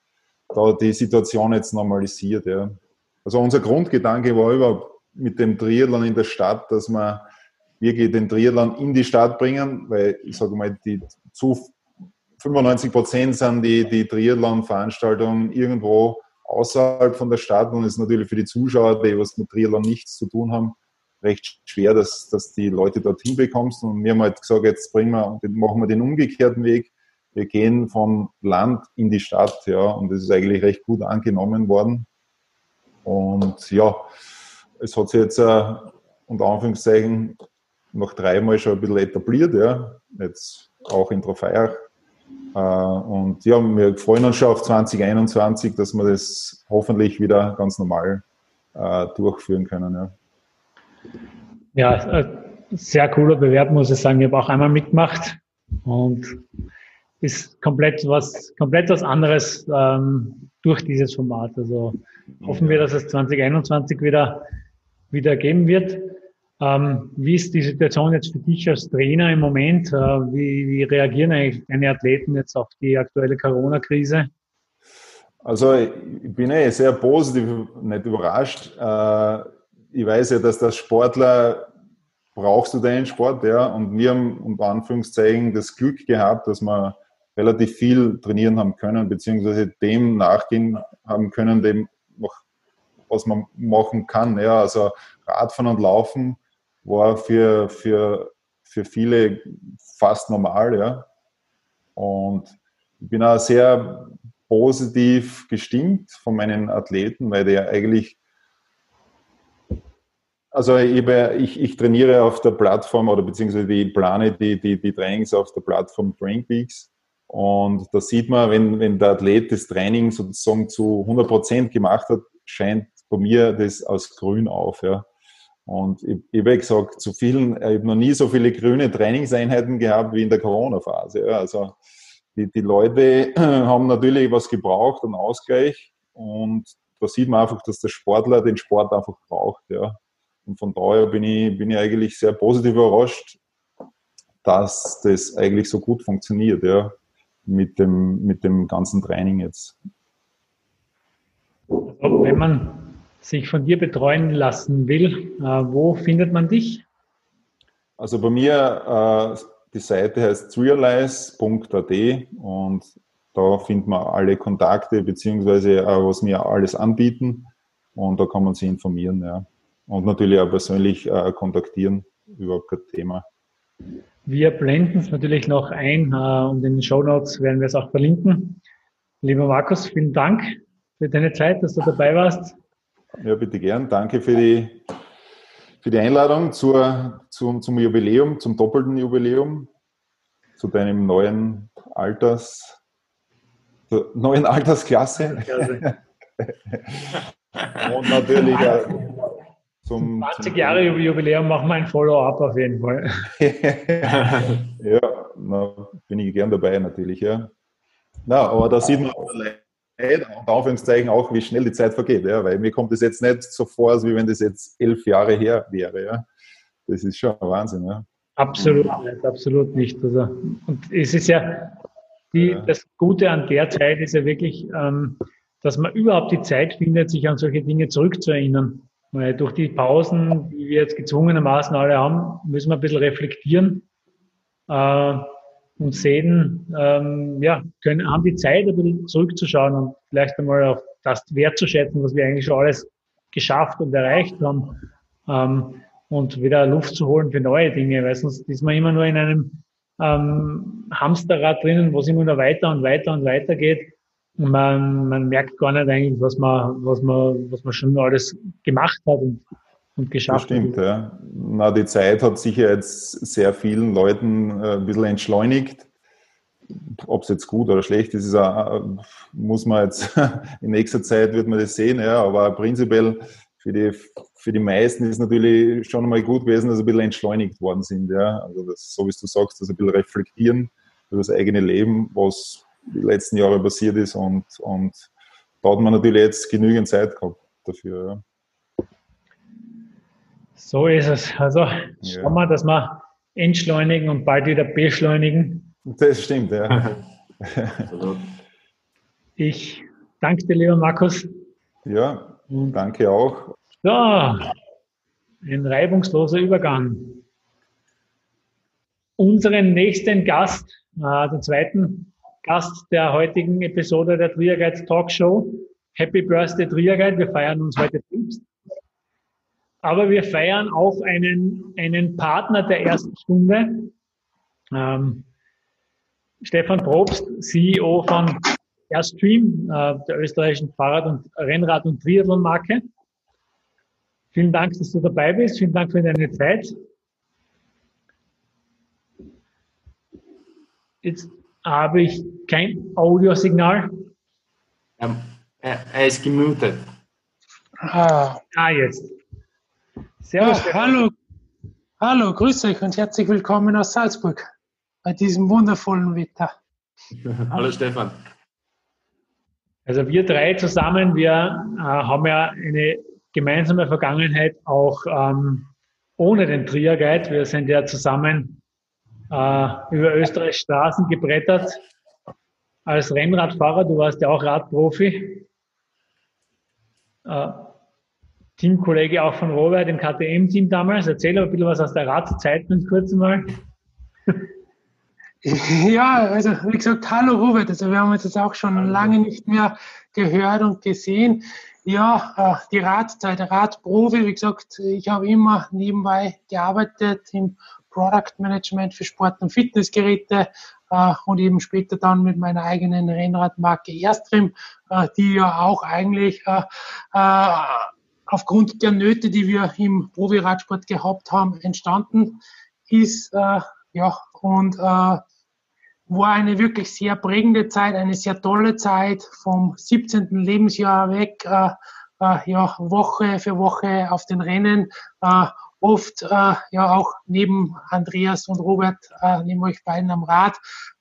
da die Situation jetzt normalisiert. Ja. Also unser Grundgedanke war überhaupt mit dem Triathlon in der Stadt, dass wir wirklich den Triathlon in die Stadt bringen, weil ich sage mal, die zu 95 Prozent sind die, die Triathlon-Veranstaltungen irgendwo außerhalb von der Stadt und es ist natürlich für die Zuschauer, die was mit Triathlon nichts zu tun haben, recht schwer, dass, dass die Leute dorthin bekommst. Und wir haben halt gesagt, jetzt bringen wir, machen wir den umgekehrten Weg. Wir gehen vom Land in die Stadt, ja, und das ist eigentlich recht gut angenommen worden. Und ja, es hat sich jetzt äh, unter Anführungszeichen noch dreimal schon ein bisschen etabliert, ja, jetzt auch in Trofeiach. Äh, und ja, wir freuen uns schon auf 2021, dass wir das hoffentlich wieder ganz normal äh, durchführen können. Ja. Ja, sehr cooler Bewerb, muss ich sagen. Ich habe auch einmal mitgemacht und ist komplett was, komplett was anderes ähm, durch dieses Format. Also hoffen wir, dass es 2021 wieder, wieder geben wird. Ähm, wie ist die Situation jetzt für dich als Trainer im Moment? Äh, wie, wie reagieren eigentlich deine Athleten jetzt auf die aktuelle Corona-Krise? Also ich bin eh sehr positiv, nicht überrascht. Äh, ich weiß ja, dass das Sportler brauchst du deinen Sport, ja. Und wir haben unter Anführungszeichen das Glück gehabt, dass wir relativ viel trainieren haben können, beziehungsweise dem nachgehen haben können, dem was man machen kann. Ja, also Radfahren und Laufen war für, für, für viele fast normal, ja. Und ich bin auch sehr positiv gestimmt von meinen Athleten, weil die eigentlich also ich, ich, trainiere auf der Plattform oder beziehungsweise ich plane die, die, die Trainings auf der Plattform Brain Peaks. Und da sieht man, wenn, wenn der Athlet das Training sozusagen zu 100 Prozent gemacht hat, scheint bei mir das aus grün auf. Ja. Und ich, ich habe gesagt, zu vielen, ich habe noch nie so viele grüne Trainingseinheiten gehabt wie in der Corona-Phase. Ja. Also die, die Leute haben natürlich was gebraucht, einen Ausgleich. Und da sieht man einfach, dass der Sportler den Sport einfach braucht. Ja. Und von daher bin ich, bin ich eigentlich sehr positiv überrascht, dass das eigentlich so gut funktioniert, ja, mit dem, mit dem ganzen Training jetzt. Also, wenn man sich von dir betreuen lassen will, äh, wo findet man dich? Also bei mir, äh, die Seite heißt realize.at und da findet man alle Kontakte beziehungsweise äh, was wir alles anbieten und da kann man sich informieren. Ja und natürlich auch persönlich kontaktieren, überhaupt kein Thema. Wir blenden es natürlich noch ein und in den Show Notes werden wir es auch verlinken. Lieber Markus, vielen Dank für deine Zeit, dass du dabei warst. Ja, bitte gern. Danke für die, für die Einladung zur, zum, zum Jubiläum, zum doppelten Jubiläum, zu deinem neuen Alters, neuen Altersklasse. und natürlich zum 20 Jahre Jubiläum machen wir ein Follow-up auf jeden Fall. ja, na, bin ich gern dabei natürlich, ja. Na, aber da sieht man unter Anführungszeichen auch, wie schnell die Zeit vergeht, ja, weil mir kommt es jetzt nicht so vor, wie wenn das jetzt elf Jahre her wäre, ja. Das ist schon ein Wahnsinn, ja. Absolut nicht, absolut nicht. Also, und es ist ja, die, ja. das Gute an der Zeit ist ja wirklich, ähm, dass man überhaupt die Zeit findet, sich an solche Dinge zurückzuerinnern. Weil durch die Pausen, die wir jetzt gezwungenermaßen alle haben, müssen wir ein bisschen reflektieren äh, und sehen, ähm, ja, können, haben die Zeit, ein bisschen zurückzuschauen und vielleicht einmal auf das wertzuschätzen, was wir eigentlich schon alles geschafft und erreicht haben ähm, und wieder Luft zu holen für neue Dinge, weil sonst ist man immer nur in einem ähm, Hamsterrad drinnen, wo es immer nur weiter und weiter und weiter geht. Und man, man merkt gar nicht eigentlich, was man, was man, was man schon alles gemacht hat und, und geschafft das stimmt. Ja. Na, die Zeit hat sicher jetzt sehr vielen Leuten äh, ein bisschen entschleunigt. Ob es jetzt gut oder schlecht ist, ist auch, muss man jetzt in nächster Zeit wird man das sehen, ja, aber prinzipiell für die, für die meisten ist natürlich schon mal gut gewesen, dass sie ein bisschen entschleunigt worden sind. Ja? Also das, so wie du sagst, dass ein bisschen reflektieren über das eigene Leben, was die letzten Jahre passiert ist und, und da hat man natürlich jetzt genügend Zeit gehabt dafür. Ja. So ist es. Also ja. schauen wir, dass wir entschleunigen und bald wieder beschleunigen. Das stimmt, ja. ich danke dir, lieber Markus. Ja, danke auch. So, ein reibungsloser Übergang. Unseren nächsten Gast, äh, den zweiten Gast der heutigen Episode der Trier Guides Talkshow. Happy Birthday Trier Guide. Wir feiern uns heute selbst. Aber wir feiern auch einen, einen Partner der ersten Stunde. Ähm, Stefan Probst, CEO von Airstream, äh, der österreichischen Fahrrad- und Rennrad- und Triathlon-Marke. Vielen Dank, dass du dabei bist. Vielen Dank für deine Zeit. Jetzt habe ich kein Audiosignal. Ja, er ist gemutet. Ah, ah jetzt. Servus. Ja, hallo. Hallo, grüße euch und herzlich willkommen aus Salzburg bei diesem wundervollen Wetter. hallo Stefan. Also wir drei zusammen, wir äh, haben ja eine gemeinsame Vergangenheit auch ähm, ohne den Trier Guide. Wir sind ja zusammen äh, über Österreichs Straßen gebrettert als Rennradfahrer. Du warst ja auch Radprofi. Äh, Teamkollege auch von Robert im KTM-Team damals. Erzähl ein bisschen was aus der Radzeit ganz kurz mal. Ja, also wie gesagt, hallo Robert. Also wir haben uns jetzt auch schon lange nicht mehr gehört und gesehen. Ja, äh, die Radzeit, Radprofi, wie gesagt, ich habe immer nebenbei gearbeitet im Product Management für Sport- und Fitnessgeräte äh, und eben später dann mit meiner eigenen Rennradmarke Erstrim, äh, die ja auch eigentlich aufgrund der Nöte, die wir im Profi-Radsport gehabt haben, entstanden ist. Ja, und war eine wirklich sehr prägende Zeit, eine sehr tolle Zeit vom 17. Lebensjahr weg, äh, äh, ja, Woche für Woche auf den Rennen, äh, oft äh, ja auch neben Andreas und Robert, äh, neben euch beiden am Rad.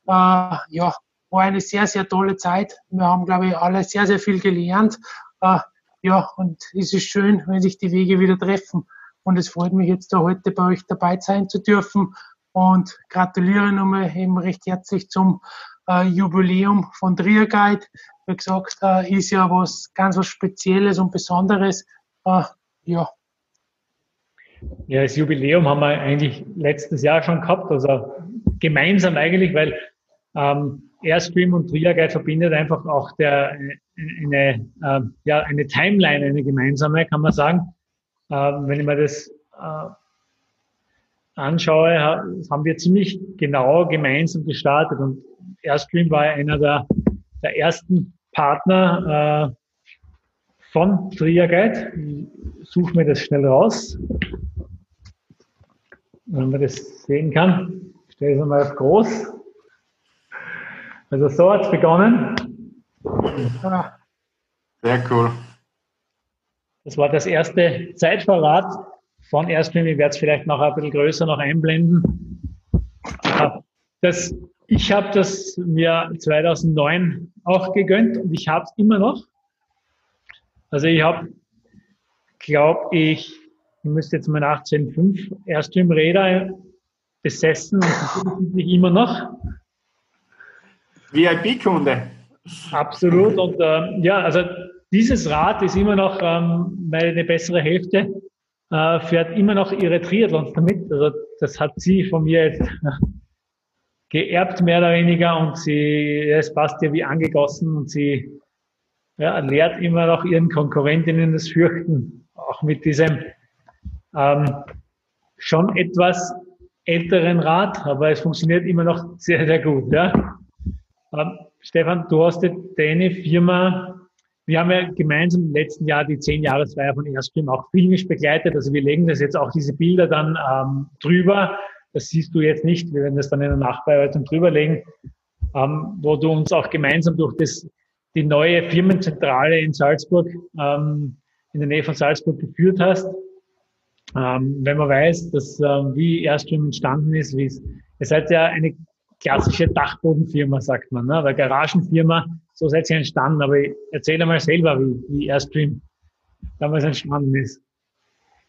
Äh, ja, war eine sehr, sehr tolle Zeit. Wir haben, glaube ich, alle sehr, sehr viel gelernt. Ja, und es ist schön, wenn sich die Wege wieder treffen. Und es freut mich jetzt da heute bei euch dabei sein zu dürfen und gratuliere nochmal eben recht herzlich zum äh, Jubiläum von Trier Guide. Wie gesagt, äh, ist ja was ganz was Spezielles und Besonderes. Äh, ja. Ja, das Jubiläum haben wir eigentlich letztes Jahr schon gehabt, also gemeinsam eigentlich, weil ähm, Airstream und Trier Guide verbindet einfach auch der, eine, äh, ja, eine Timeline, eine gemeinsame, kann man sagen. Äh, wenn ich mir das äh, anschaue, haben wir ziemlich genau gemeinsam gestartet und Airstream war einer der, der ersten Partner äh, von Trier Guide. Ich suche mir das schnell raus, wenn man das sehen kann. Ich stelle es mal auf groß. Also so hat es begonnen. Sehr cool. Das war das erste Zeitverrat von Airstream. Ich werde es vielleicht noch ein bisschen größer noch einblenden. Das, ich habe das mir 2009 auch gegönnt und ich habe es immer noch. Also ich habe, glaube ich, ich müsste jetzt mal nachzählen, fünf Airstream-Räder besessen und die immer noch. VIP-Kunde. Absolut. Und ähm, ja, also dieses Rad ist immer noch ähm, meine bessere Hälfte, äh, fährt immer noch ihre Triathlons damit. Also das hat sie von mir jetzt geerbt, mehr oder weniger, und sie, es passt ihr wie angegossen und sie ja, lehrt immer noch ihren Konkurrentinnen das Fürchten, auch mit diesem ähm, schon etwas älteren Rad, aber es funktioniert immer noch sehr, sehr gut. Ja. Ähm, Stefan, du hast deine Firma, wir haben ja gemeinsam im letzten Jahr die zehn Jahresfeier von Airstream auch filmisch begleitet. Also wir legen das jetzt auch diese Bilder dann ähm, drüber. Das siehst du jetzt nicht. Wir werden das dann in der Nachbearbeitung drüberlegen, ähm, wo du uns auch gemeinsam durch das, die neue Firmenzentrale in Salzburg, ähm, in der Nähe von Salzburg geführt hast. Ähm, wenn man weiß, dass, ähm, wie Airstream entstanden ist, wie es, ihr seid ja eine klassische Dachbodenfirma, sagt man, ne? Weil Garagenfirma, so seid ihr entstanden. Aber erzähl mal selber, wie, wie Airstream damals entstanden ist.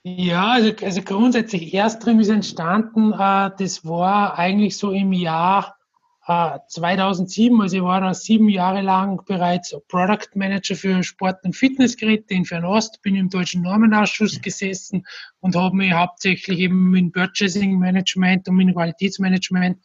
Ja, also, also grundsätzlich Airstream ist entstanden, äh, das war eigentlich so im Jahr 2007, äh, also ich war da sieben Jahre lang bereits Product Manager für Sport- und Fitnessgeräte in Fernost, bin im deutschen Normenausschuss gesessen und habe mich hauptsächlich eben mit Purchasing Management und mit Qualitätsmanagement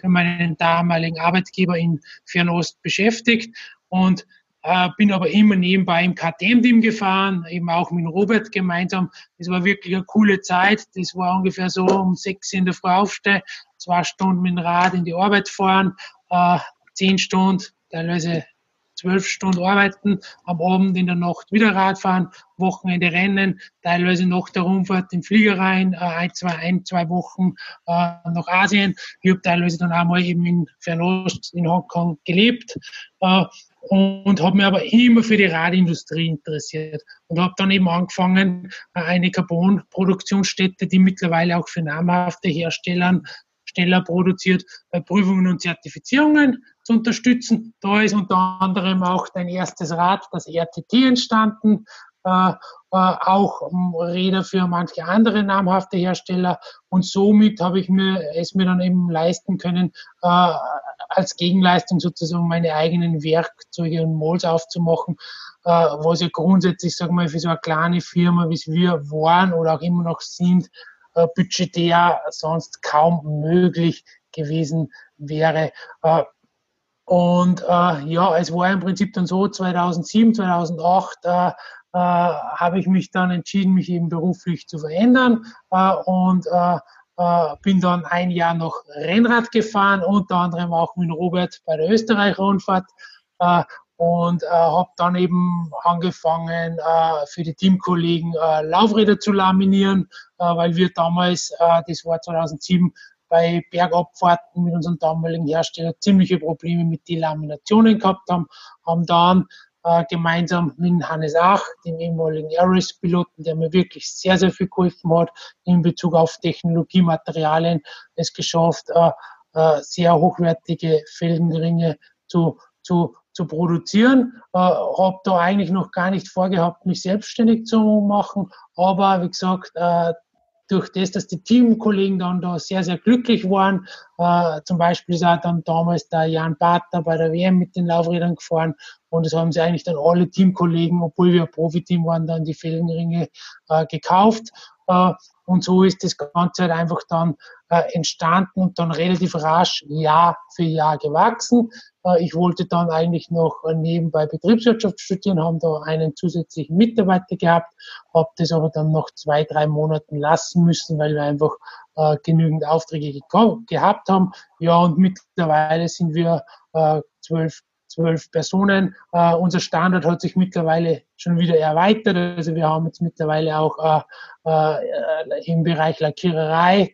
für meinen damaligen Arbeitgeber in Fernost beschäftigt und äh, bin aber immer nebenbei im KTM-Team gefahren, eben auch mit Robert gemeinsam. Das war wirklich eine coole Zeit. Das war ungefähr so um sechs in der Früh aufstehen, zwei Stunden mit dem Rad in die Arbeit fahren, äh, zehn Stunden, teilweise zwölf Stunden arbeiten, am Abend in der Nacht wieder Radfahren, Wochenende rennen, teilweise noch der Rumfahrt in Flieger rein, äh, ein, zwei, ein, zwei Wochen äh, nach Asien. Ich habe teilweise dann auch mal eben in Fernost in Hongkong gelebt. Äh, und habe mich aber immer für die Radindustrie interessiert und habe dann eben angefangen, eine Carbon-Produktionsstätte, die mittlerweile auch für namhafte Hersteller Hersteller produziert, bei Prüfungen und Zertifizierungen zu unterstützen. Da ist unter anderem auch dein erstes Rad, das RTT, entstanden. Äh, äh, auch um, Räder für manche andere namhafte Hersteller. Und somit habe ich mir es mir dann eben leisten können, äh, als Gegenleistung sozusagen meine eigenen Werkzeuge und Molds aufzumachen, äh, was ja grundsätzlich, sagen wir, für so eine kleine Firma, wie es wir waren oder auch immer noch sind, budgetär sonst kaum möglich gewesen wäre. Äh, und äh, ja, es war im Prinzip dann so, 2007, 2008 äh, äh, habe ich mich dann entschieden, mich eben beruflich zu verändern äh, und äh, äh, bin dann ein Jahr noch Rennrad gefahren, unter anderem auch mit Robert bei der Österreich-Rundfahrt äh, und äh, habe dann eben angefangen, äh, für die Teamkollegen äh, Laufräder zu laminieren, äh, weil wir damals, äh, das war 2007, bei Bergabfahrten mit unserem damaligen Hersteller ziemliche Probleme mit den Laminationen gehabt haben, haben dann äh, gemeinsam mit Hannes Ach, dem ehemaligen Airrace-Piloten, der mir wirklich sehr, sehr viel geholfen hat in Bezug auf Technologie, Materialien, es geschafft, äh, äh, sehr hochwertige Felgenringe zu, zu zu produzieren. Äh, habe da eigentlich noch gar nicht vorgehabt, mich selbstständig zu machen. Aber wie gesagt, äh, durch das, dass die Teamkollegen dann da sehr, sehr glücklich waren. Äh, zum Beispiel ist auch dann damals der Jan Bater bei der WM mit den Laufrädern gefahren und das haben sie eigentlich dann alle Teamkollegen, obwohl wir ein Profiteam waren, dann die Felgenringe äh, gekauft. Äh, und so ist das Ganze halt einfach dann äh, entstanden und dann relativ rasch Jahr für Jahr gewachsen. Äh, ich wollte dann eigentlich noch nebenbei Betriebswirtschaft studieren, haben da einen zusätzlichen Mitarbeiter gehabt, habe das aber dann noch zwei, drei Monaten lassen müssen, weil wir einfach äh, genügend Aufträge gehabt haben. Ja, und mittlerweile sind wir äh, zwölf zwölf Personen. Uh, unser Standard hat sich mittlerweile schon wieder erweitert. Also wir haben jetzt mittlerweile auch uh, uh, im Bereich Lackiererei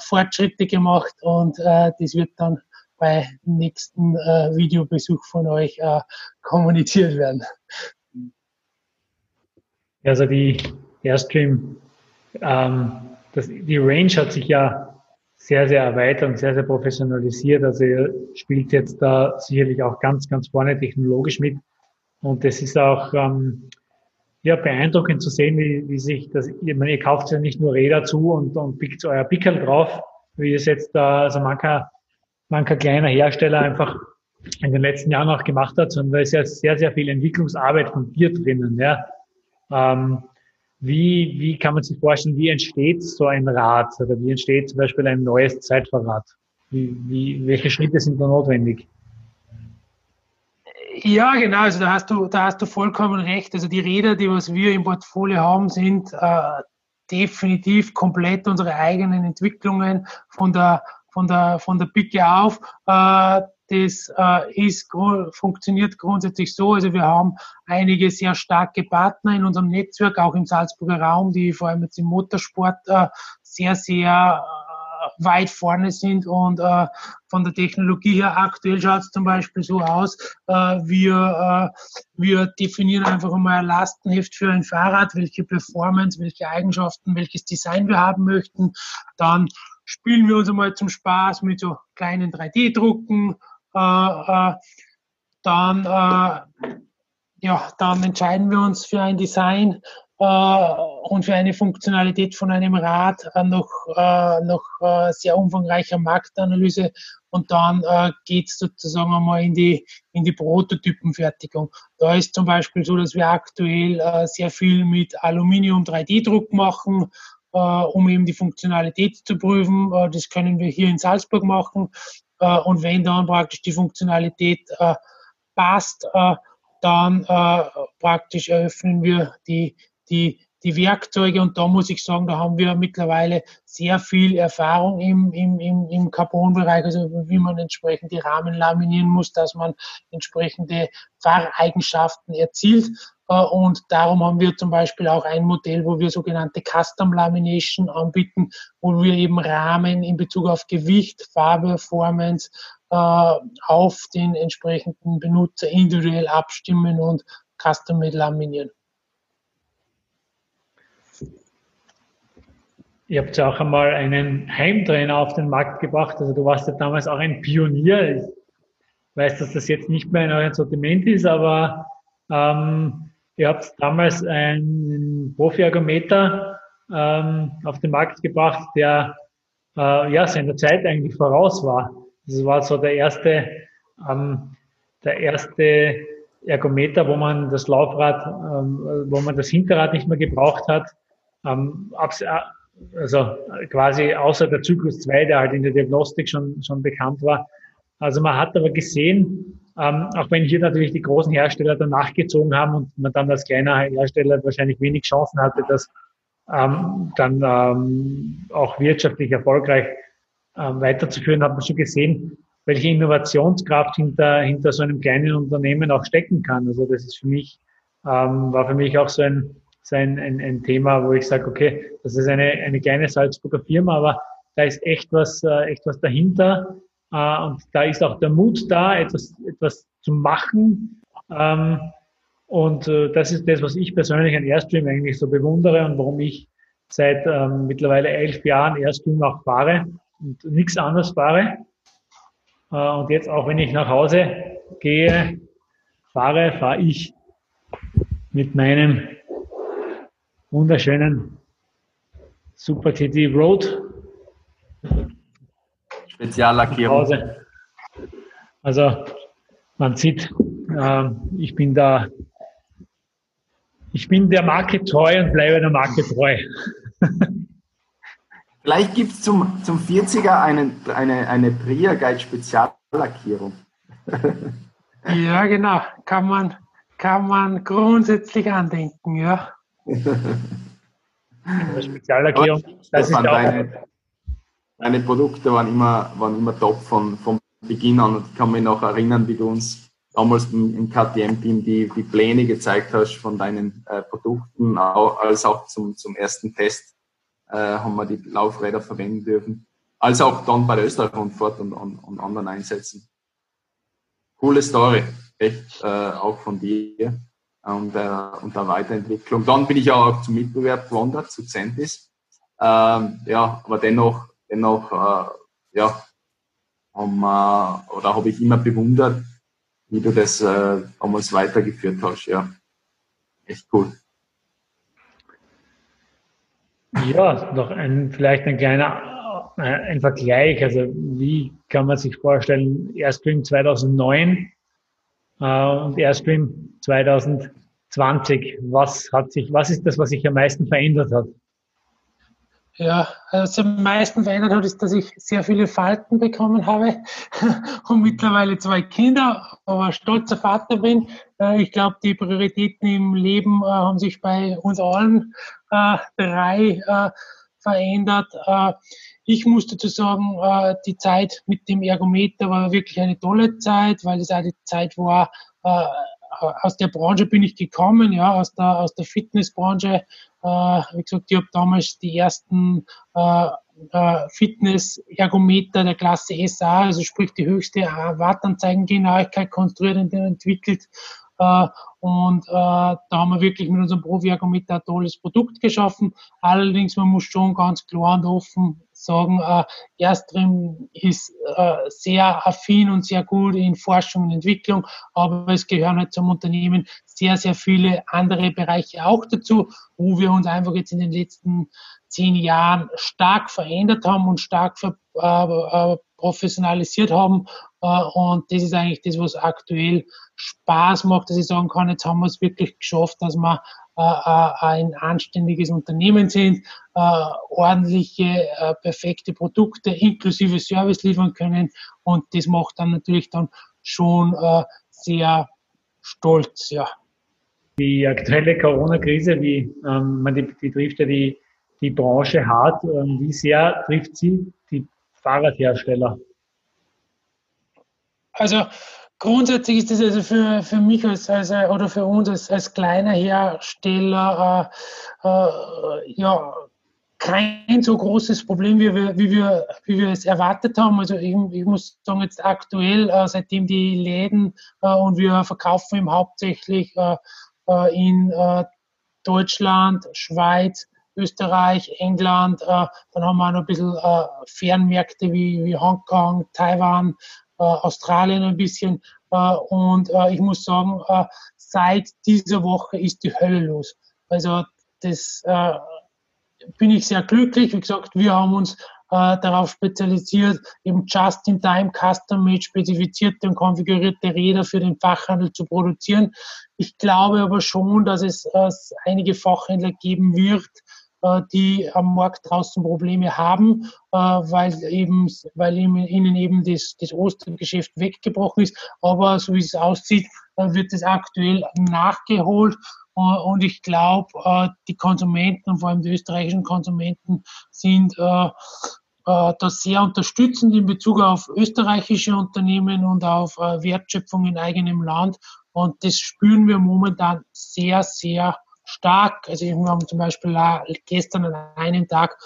Fortschritte gemacht und das wird dann bei nächsten äh, Videobesuch von euch äh, kommuniziert werden. Also die Airstream, ähm, das, die Range hat sich ja sehr, sehr erweitert und sehr, sehr professionalisiert. Also ihr spielt jetzt da sicherlich auch ganz, ganz vorne technologisch mit. Und es ist auch ähm, ja, beeindruckend zu sehen, wie, wie sich das, ich meine, ihr kauft ja nicht nur Räder zu und, und pickt euer Pickel drauf, wie es jetzt da, also mancher mancher kleiner Hersteller einfach in den letzten Jahren auch gemacht hat, sondern da ist ja sehr, sehr viel Entwicklungsarbeit von dir drinnen. Ja. Ähm, wie, wie kann man sich vorstellen, wie entsteht so ein Rad oder wie entsteht zum Beispiel ein neues Zeitfahrrad? Wie, wie, welche Schritte sind da notwendig? Ja, genau. Also da hast du, da hast du vollkommen recht. Also die Räder, die was wir im Portfolio haben, sind äh, definitiv komplett unsere eigenen Entwicklungen von der von der von der Picke auf. Äh, das äh, ist, funktioniert grundsätzlich so. Also wir haben einige sehr starke Partner in unserem Netzwerk, auch im Salzburger Raum, die vor allem jetzt im Motorsport äh, sehr, sehr äh, weit vorne sind und äh, von der Technologie her aktuell schaut es zum Beispiel so aus, äh, wir, äh, wir definieren einfach einmal ein Lastenheft für ein Fahrrad, welche Performance, welche Eigenschaften, welches Design wir haben möchten. Dann spielen wir uns einmal zum Spaß mit so kleinen 3D-Drucken, äh, äh, dann, äh, ja, dann entscheiden wir uns für ein Design und für eine Funktionalität von einem Rad noch, noch sehr umfangreicher Marktanalyse und dann äh, geht es sozusagen einmal in die, in die Prototypenfertigung. Da ist zum Beispiel so, dass wir aktuell äh, sehr viel mit Aluminium 3D-Druck machen, äh, um eben die Funktionalität zu prüfen. Äh, das können wir hier in Salzburg machen. Äh, und wenn dann praktisch die Funktionalität äh, passt, äh, dann praktisch eröffnen wir die, die, die Werkzeuge und da muss ich sagen, da haben wir mittlerweile sehr viel Erfahrung im, im, im, im Carbon-Bereich, also wie man entsprechend die Rahmen laminieren muss, dass man entsprechende Fahreigenschaften erzielt. Äh, und darum haben wir zum Beispiel auch ein Modell, wo wir sogenannte Custom Lamination anbieten, wo wir eben Rahmen in Bezug auf Gewicht, Farbe, Performance äh, auf den entsprechenden Benutzer individuell abstimmen und custom laminieren. Ihr habt ja auch einmal einen Heimtrainer auf den Markt gebracht. Also du warst ja damals auch ein Pionier. Ich weiß, dass das jetzt nicht mehr in eurem Sortiment ist, aber ähm, ihr habt damals einen Profi-Ergometer ähm, auf den Markt gebracht, der äh, ja seiner Zeit eigentlich voraus war. Das war so der erste, ähm, der erste Ergometer, wo man das Laufrad, ähm, wo man das Hinterrad nicht mehr gebraucht hat. Ähm, also quasi außer der Zyklus 2, der halt in der Diagnostik schon, schon bekannt war. Also man hat aber gesehen, ähm, auch wenn hier natürlich die großen Hersteller danach gezogen haben und man dann als kleiner Hersteller wahrscheinlich wenig Chancen hatte, das ähm, dann ähm, auch wirtschaftlich erfolgreich ähm, weiterzuführen, hat man schon gesehen, welche Innovationskraft hinter, hinter so einem kleinen Unternehmen auch stecken kann. Also das ist für mich, ähm, war für mich auch so ein, sein ein, ein Thema, wo ich sage, okay, das ist eine, eine kleine Salzburger Firma, aber da ist echt was, äh, echt was dahinter. Äh, und da ist auch der Mut da, etwas, etwas zu machen. Ähm, und äh, das ist das, was ich persönlich an Airstream eigentlich so bewundere und warum ich seit ähm, mittlerweile elf Jahren Airstream auch fahre und nichts anderes fahre. und jetzt auch, wenn ich nach Hause gehe, fahre, fahre ich mit meinem wunderschönen Super TT Road. Speziallackierung. Also man sieht, äh, ich bin da, ich bin der Marke treu und bleibe der Marke treu. Vielleicht gibt es zum, zum 40er einen, eine, eine Bria Guide Speziallackierung. ja, genau. Kann man, kann man grundsätzlich andenken, ja. Speziallackierung. Das ist auch deine, Produkte waren immer, waren immer top von, vom Beginn an. Und ich kann mich noch erinnern, wie du uns damals im KTM-Team die, die Pläne gezeigt hast von deinen äh, Produkten, als auch zum, zum ersten Test äh, haben wir die Laufräder verwenden dürfen. Als auch dann bei der Österreich-Rundfahrt und, und, und anderen Einsätzen. Coole Story, echt äh, auch von dir und, äh, und der Weiterentwicklung. Dann bin ich auch zum Mitbewerb gewandert, zu Centis. Ähm, ja, aber dennoch, dennoch, äh, ja, haben, äh, oder habe ich immer bewundert, wie du das äh, damals weitergeführt hast. Ja, echt cool. Ja, noch ein, vielleicht ein kleiner äh, ein Vergleich, also wie kann man sich vorstellen, Airstream 2009 äh, und Airstream 2020, was hat sich, was ist das, was sich am meisten verändert hat? Ja, also am meisten verändert hat, ist, dass ich sehr viele Falten bekommen habe und mittlerweile zwei Kinder, aber stolzer Vater bin. Äh, ich glaube, die Prioritäten im Leben äh, haben sich bei uns allen äh, drei verändert. Ich muss dazu sagen, die Zeit mit dem Ergometer war wirklich eine tolle Zeit, weil es auch die Zeit war, aus der Branche bin ich gekommen, ja, aus der, aus der Fitnessbranche. Äh, wie gesagt, ich habe damals die ersten äh, äh, Fitness-Ergometer der Klasse SA, also sprich die höchste Wattanzeigengenauigkeit konstruiert und entwickelt. Und da haben wir wirklich mit unserem Profi-Ergometer ein tolles Produkt geschaffen. Allerdings, man muss schon ganz klar und offen sagen, äh, Erstrim ist äh, sehr affin und sehr gut in Forschung und Entwicklung, aber es gehören halt zum Unternehmen sehr, sehr viele andere Bereiche auch dazu, wo wir uns einfach jetzt in den letzten zehn Jahren stark verändert haben und stark ver, äh, äh professionalisiert haben. Äh, und das ist eigentlich das, was aktuell Spaß macht, dass ich sagen kann, jetzt haben wir es wirklich geschafft, dass wir äh, äh, ein anständiges Unternehmen sind, ordentliche, perfekte Produkte inklusive Service liefern können. Und das macht dann natürlich dann schon sehr stolz, ja. Die aktuelle Corona-Krise, wie ähm, man die, die trifft ja die, die Branche hart. Ähm, wie sehr trifft sie Fahrradhersteller? Also grundsätzlich ist das also für, für mich als, als oder für uns als, als kleiner Hersteller äh, äh, ja kein so großes Problem, wie wir, wie wir, wie wir es erwartet haben. Also ich, ich muss sagen, jetzt aktuell, äh, seitdem die Läden äh, und wir verkaufen eben hauptsächlich äh, äh, in Deutschland, Schweiz, Österreich, England, äh, dann haben wir noch ein bisschen äh, Fernmärkte wie, wie Hongkong, Taiwan, äh, Australien ein bisschen. Äh, und äh, ich muss sagen, äh, seit dieser Woche ist die Hölle los. Also das äh, bin ich sehr glücklich. Wie gesagt, wir haben uns äh, darauf spezialisiert, eben Just-in-Time, Custom-Made, spezifizierte und konfigurierte Räder für den Fachhandel zu produzieren. Ich glaube aber schon, dass es äh, einige Fachhändler geben wird, die am Markt draußen Probleme haben, äh, weil eben, weil ihnen eben das, das Ostergeschäft weggebrochen ist. Aber so wie es aussieht, äh, wird es aktuell nachgeholt. Und ich glaube, die Konsumenten und vor allem die österreichischen Konsumenten sind da sehr unterstützend in Bezug auf österreichische Unternehmen und auf Wertschöpfung in eigenem Land. Und das spüren wir momentan sehr, sehr stark. Also wir haben zum Beispiel gestern an einem Tag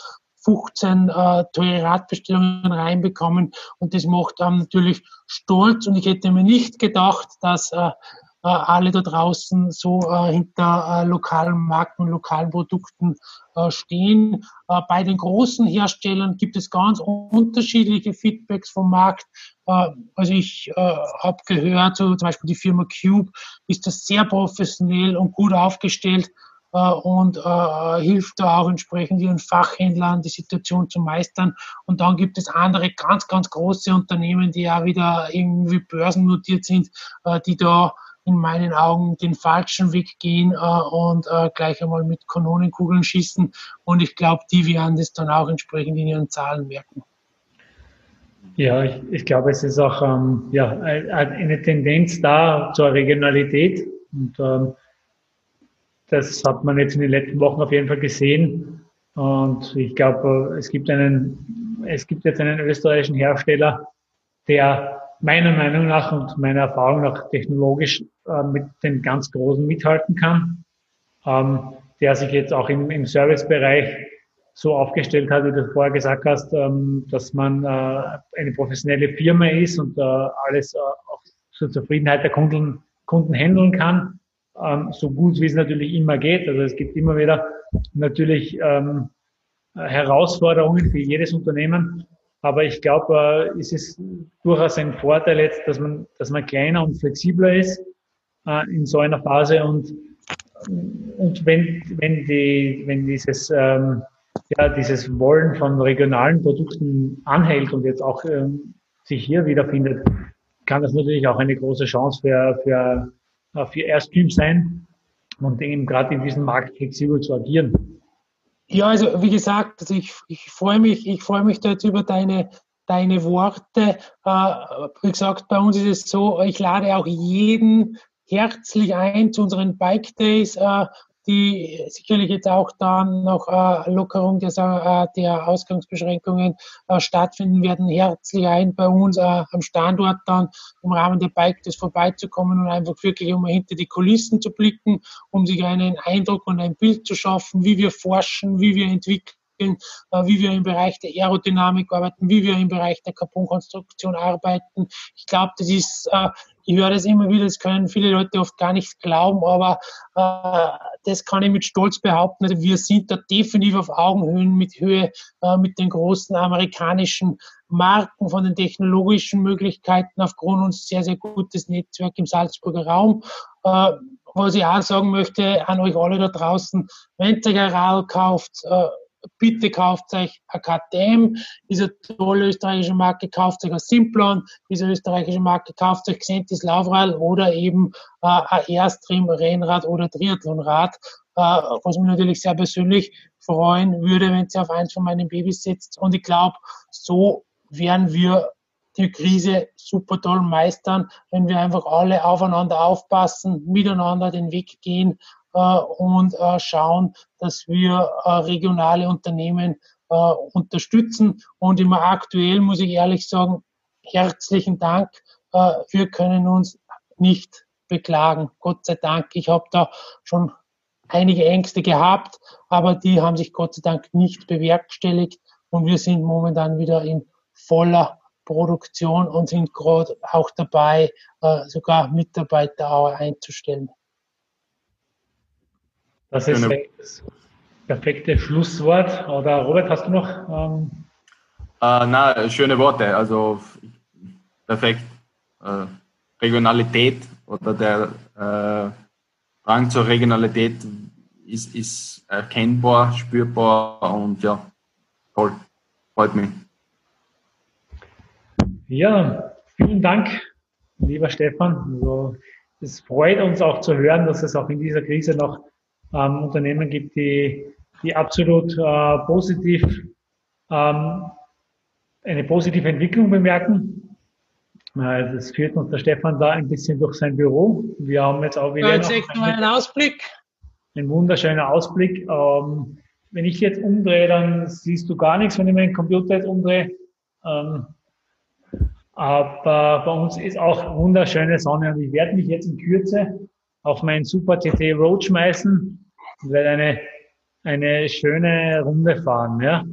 15 äh, teure Radbestellungen reinbekommen und das macht einem natürlich stolz und ich hätte mir nicht gedacht, dass äh, alle da draußen so äh, hinter äh, lokalen Marken und lokalen Produkten äh, stehen. Äh, bei den großen Herstellern gibt es ganz unterschiedliche Feedbacks vom Markt. Äh, also ich äh, habe gehört, so zum Beispiel die Firma Cube ist das sehr professionell und gut aufgestellt äh, und äh, hilft da auch entsprechend ihren Fachhändlern, die Situation zu meistern. Und dann gibt es andere ganz, ganz große Unternehmen, die ja wieder irgendwie börsennotiert sind, äh, die da in meinen Augen den falschen Weg gehen äh, und äh, gleich einmal mit Kanonenkugeln schießen. Und ich glaube, die werden das dann auch entsprechend in ihren Zahlen merken. Ja, ich, ich glaube, es ist auch ähm, ja, eine Tendenz da zur Regionalität. Und ähm, das hat man jetzt in den letzten Wochen auf jeden Fall gesehen. Und ich glaube, es gibt einen, es gibt jetzt einen österreichischen Hersteller, der meiner Meinung nach und meiner Erfahrung nach technologisch äh, mit den ganz Großen mithalten kann, ähm, der sich jetzt auch im, im Servicebereich so aufgestellt hat, wie du vorher gesagt hast, ähm, dass man äh, eine professionelle Firma ist und äh, alles äh, auch zur Zufriedenheit der Kunden, Kunden handeln kann ähm, so gut wie es natürlich immer geht. Also es gibt immer wieder natürlich ähm, Herausforderungen für jedes Unternehmen. Aber ich glaube, äh, es ist durchaus ein Vorteil jetzt, dass man, dass man kleiner und flexibler ist äh, in so einer Phase und und wenn, wenn, die, wenn dieses ähm, ja, dieses Wollen von regionalen Produkten anhält und jetzt auch ähm, sich hier wiederfindet, kann das natürlich auch eine große Chance für, für, äh, für Airstream sein und eben gerade in diesem Markt flexibel zu agieren. Ja, also wie gesagt, also ich, ich freue mich, ich freue mich da jetzt über deine, deine Worte. Äh, wie gesagt, bei uns ist es so, ich lade auch jeden herzlich ein zu unseren Bike Days. Äh, die sicherlich jetzt auch dann noch äh, Lockerung der, äh, der Ausgangsbeschränkungen äh, stattfinden werden, herzlich ein bei uns äh, am Standort dann im Rahmen der Bike Days vorbeizukommen und einfach wirklich um hinter die Kulissen zu blicken, um sich einen Eindruck und ein Bild zu schaffen, wie wir forschen, wie wir entwickeln entwickeln, äh, wie wir im Bereich der Aerodynamik arbeiten, wie wir im Bereich der Carbonkonstruktion arbeiten. Ich glaube, das ist, äh, ich höre das immer wieder, das können viele Leute oft gar nicht glauben, aber äh, das kann ich mit Stolz behaupten. Also wir sind da definitiv auf Augenhöhen mit Höhe mit den großen amerikanischen Marken, von den technologischen Möglichkeiten aufgrund uns sehr, sehr gutes Netzwerk im Salzburger Raum. was ich auch sagen möchte an euch alle da draußen, wenn ihr ein Rad kauft, bitte kauft euch ein KTM, diese tolle österreichische Marke, kauft euch ein Simplon, diese österreichische Marke, kauft euch Xentis Laufrad oder eben äh, ein Airstream Rennrad oder Triathlonrad, äh, was mich natürlich sehr persönlich freuen würde, wenn sie auf eins von meinen Babys sitzt. Und ich glaube, so werden wir die Krise super toll meistern, wenn wir einfach alle aufeinander aufpassen, miteinander den Weg gehen und äh, schauen, dass wir äh, regionale Unternehmen unterstützen. Und immer aktuell muss ich ehrlich sagen, herzlichen Dank. wir können uns nicht beklagen. Gott sei Dank. Ich habe da schon einige Ängste gehabt, aber die haben sich Gott sei Dank nicht bewerkstelligt und wir sind momentan wieder in voller Produktion und sind gerade auch dabei, sogar Mitarbeiter einzustellen. Das ist das perfekte Schlusswort. Oder Robert, hast du noch? Ähm äh, na, schöne Worte. Also perfekt. Äh, Regionalität oder der äh, Drang zur Regionalität ist, ist erkennbar, spürbar und ja, toll. Freut mich. Ja, vielen Dank, lieber Stefan. Also, es freut uns auch zu hören, dass es auch in dieser Krise noch ähm, Unternehmen gibt, die, die absolut äh, positiv ähm, eine positive Entwicklung bemerken. Äh, das führt uns der Stefan da ein bisschen durch sein Büro. Wir haben jetzt auch wieder jetzt noch einen Ausblick. Ein wunderschöner Ausblick. Ähm, wenn ich jetzt umdrehe, dann siehst du gar nichts, wenn ich meinen Computer jetzt umdrehe. Ähm, aber bei uns ist auch wunderschöne Sonne und ich werde mich jetzt in Kürze auf meinen Super TT Road schmeißen und werde eine, eine schöne Runde fahren. Ja,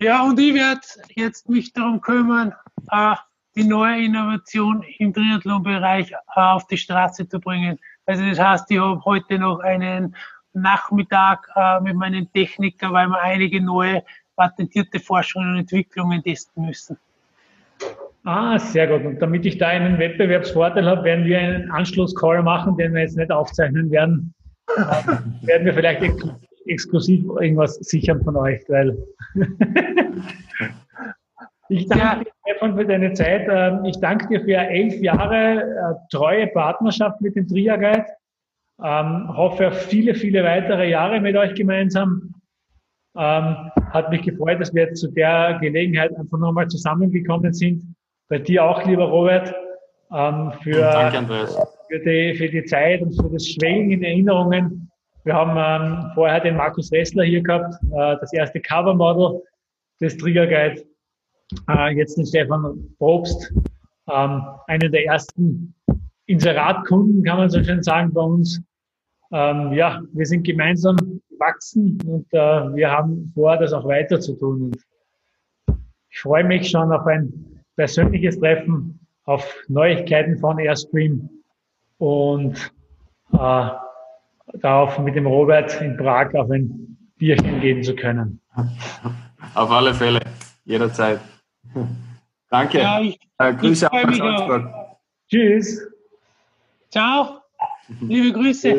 ja und ich werde jetzt mich darum kümmern, äh, die neue Innovation im Triathlon-Bereich äh, auf die Straße zu bringen. Also das heißt, ich habe heute noch einen Nachmittag äh, mit meinen Technikern, weil wir einige neue patentierte Forschungen und Entwicklungen testen müssen. Ah, sehr gut. Und damit ich da einen Wettbewerbsvorteil habe, werden wir einen Anschlusscall machen, den wir jetzt nicht aufzeichnen werden. werden wir vielleicht ex exklusiv irgendwas sichern von euch, weil ich danke dir, Stefan, für deine Zeit. Ähm, ich danke dir für elf Jahre äh, treue Partnerschaft mit dem Guide. Ähm, hoffe auf viele, viele weitere Jahre mit euch gemeinsam. Ähm, hat mich gefreut, dass wir jetzt zu der Gelegenheit einfach nochmal zusammengekommen sind bei dir auch, lieber Robert, ähm, für, Danke, für, die, für die Zeit und für das Schwelgen in Erinnerungen. Wir haben ähm, vorher den Markus Ressler hier gehabt, äh, das erste Covermodel des Trigger Guide. Äh, jetzt den Stefan Probst, ähm, einen der ersten Inseratkunden, kann man so schön sagen, bei uns. Ähm, ja, wir sind gemeinsam gewachsen und äh, wir haben vor, das auch weiter zu tun. Und ich freue mich schon auf ein persönliches Treffen, auf Neuigkeiten von Airstream und äh, darauf mit dem Robert in Prag auf ein Bierchen gehen zu können. Auf alle Fälle, jederzeit. Danke. Ja, ich, äh, Grüße ich aus Tschüss. Ciao. Liebe Grüße.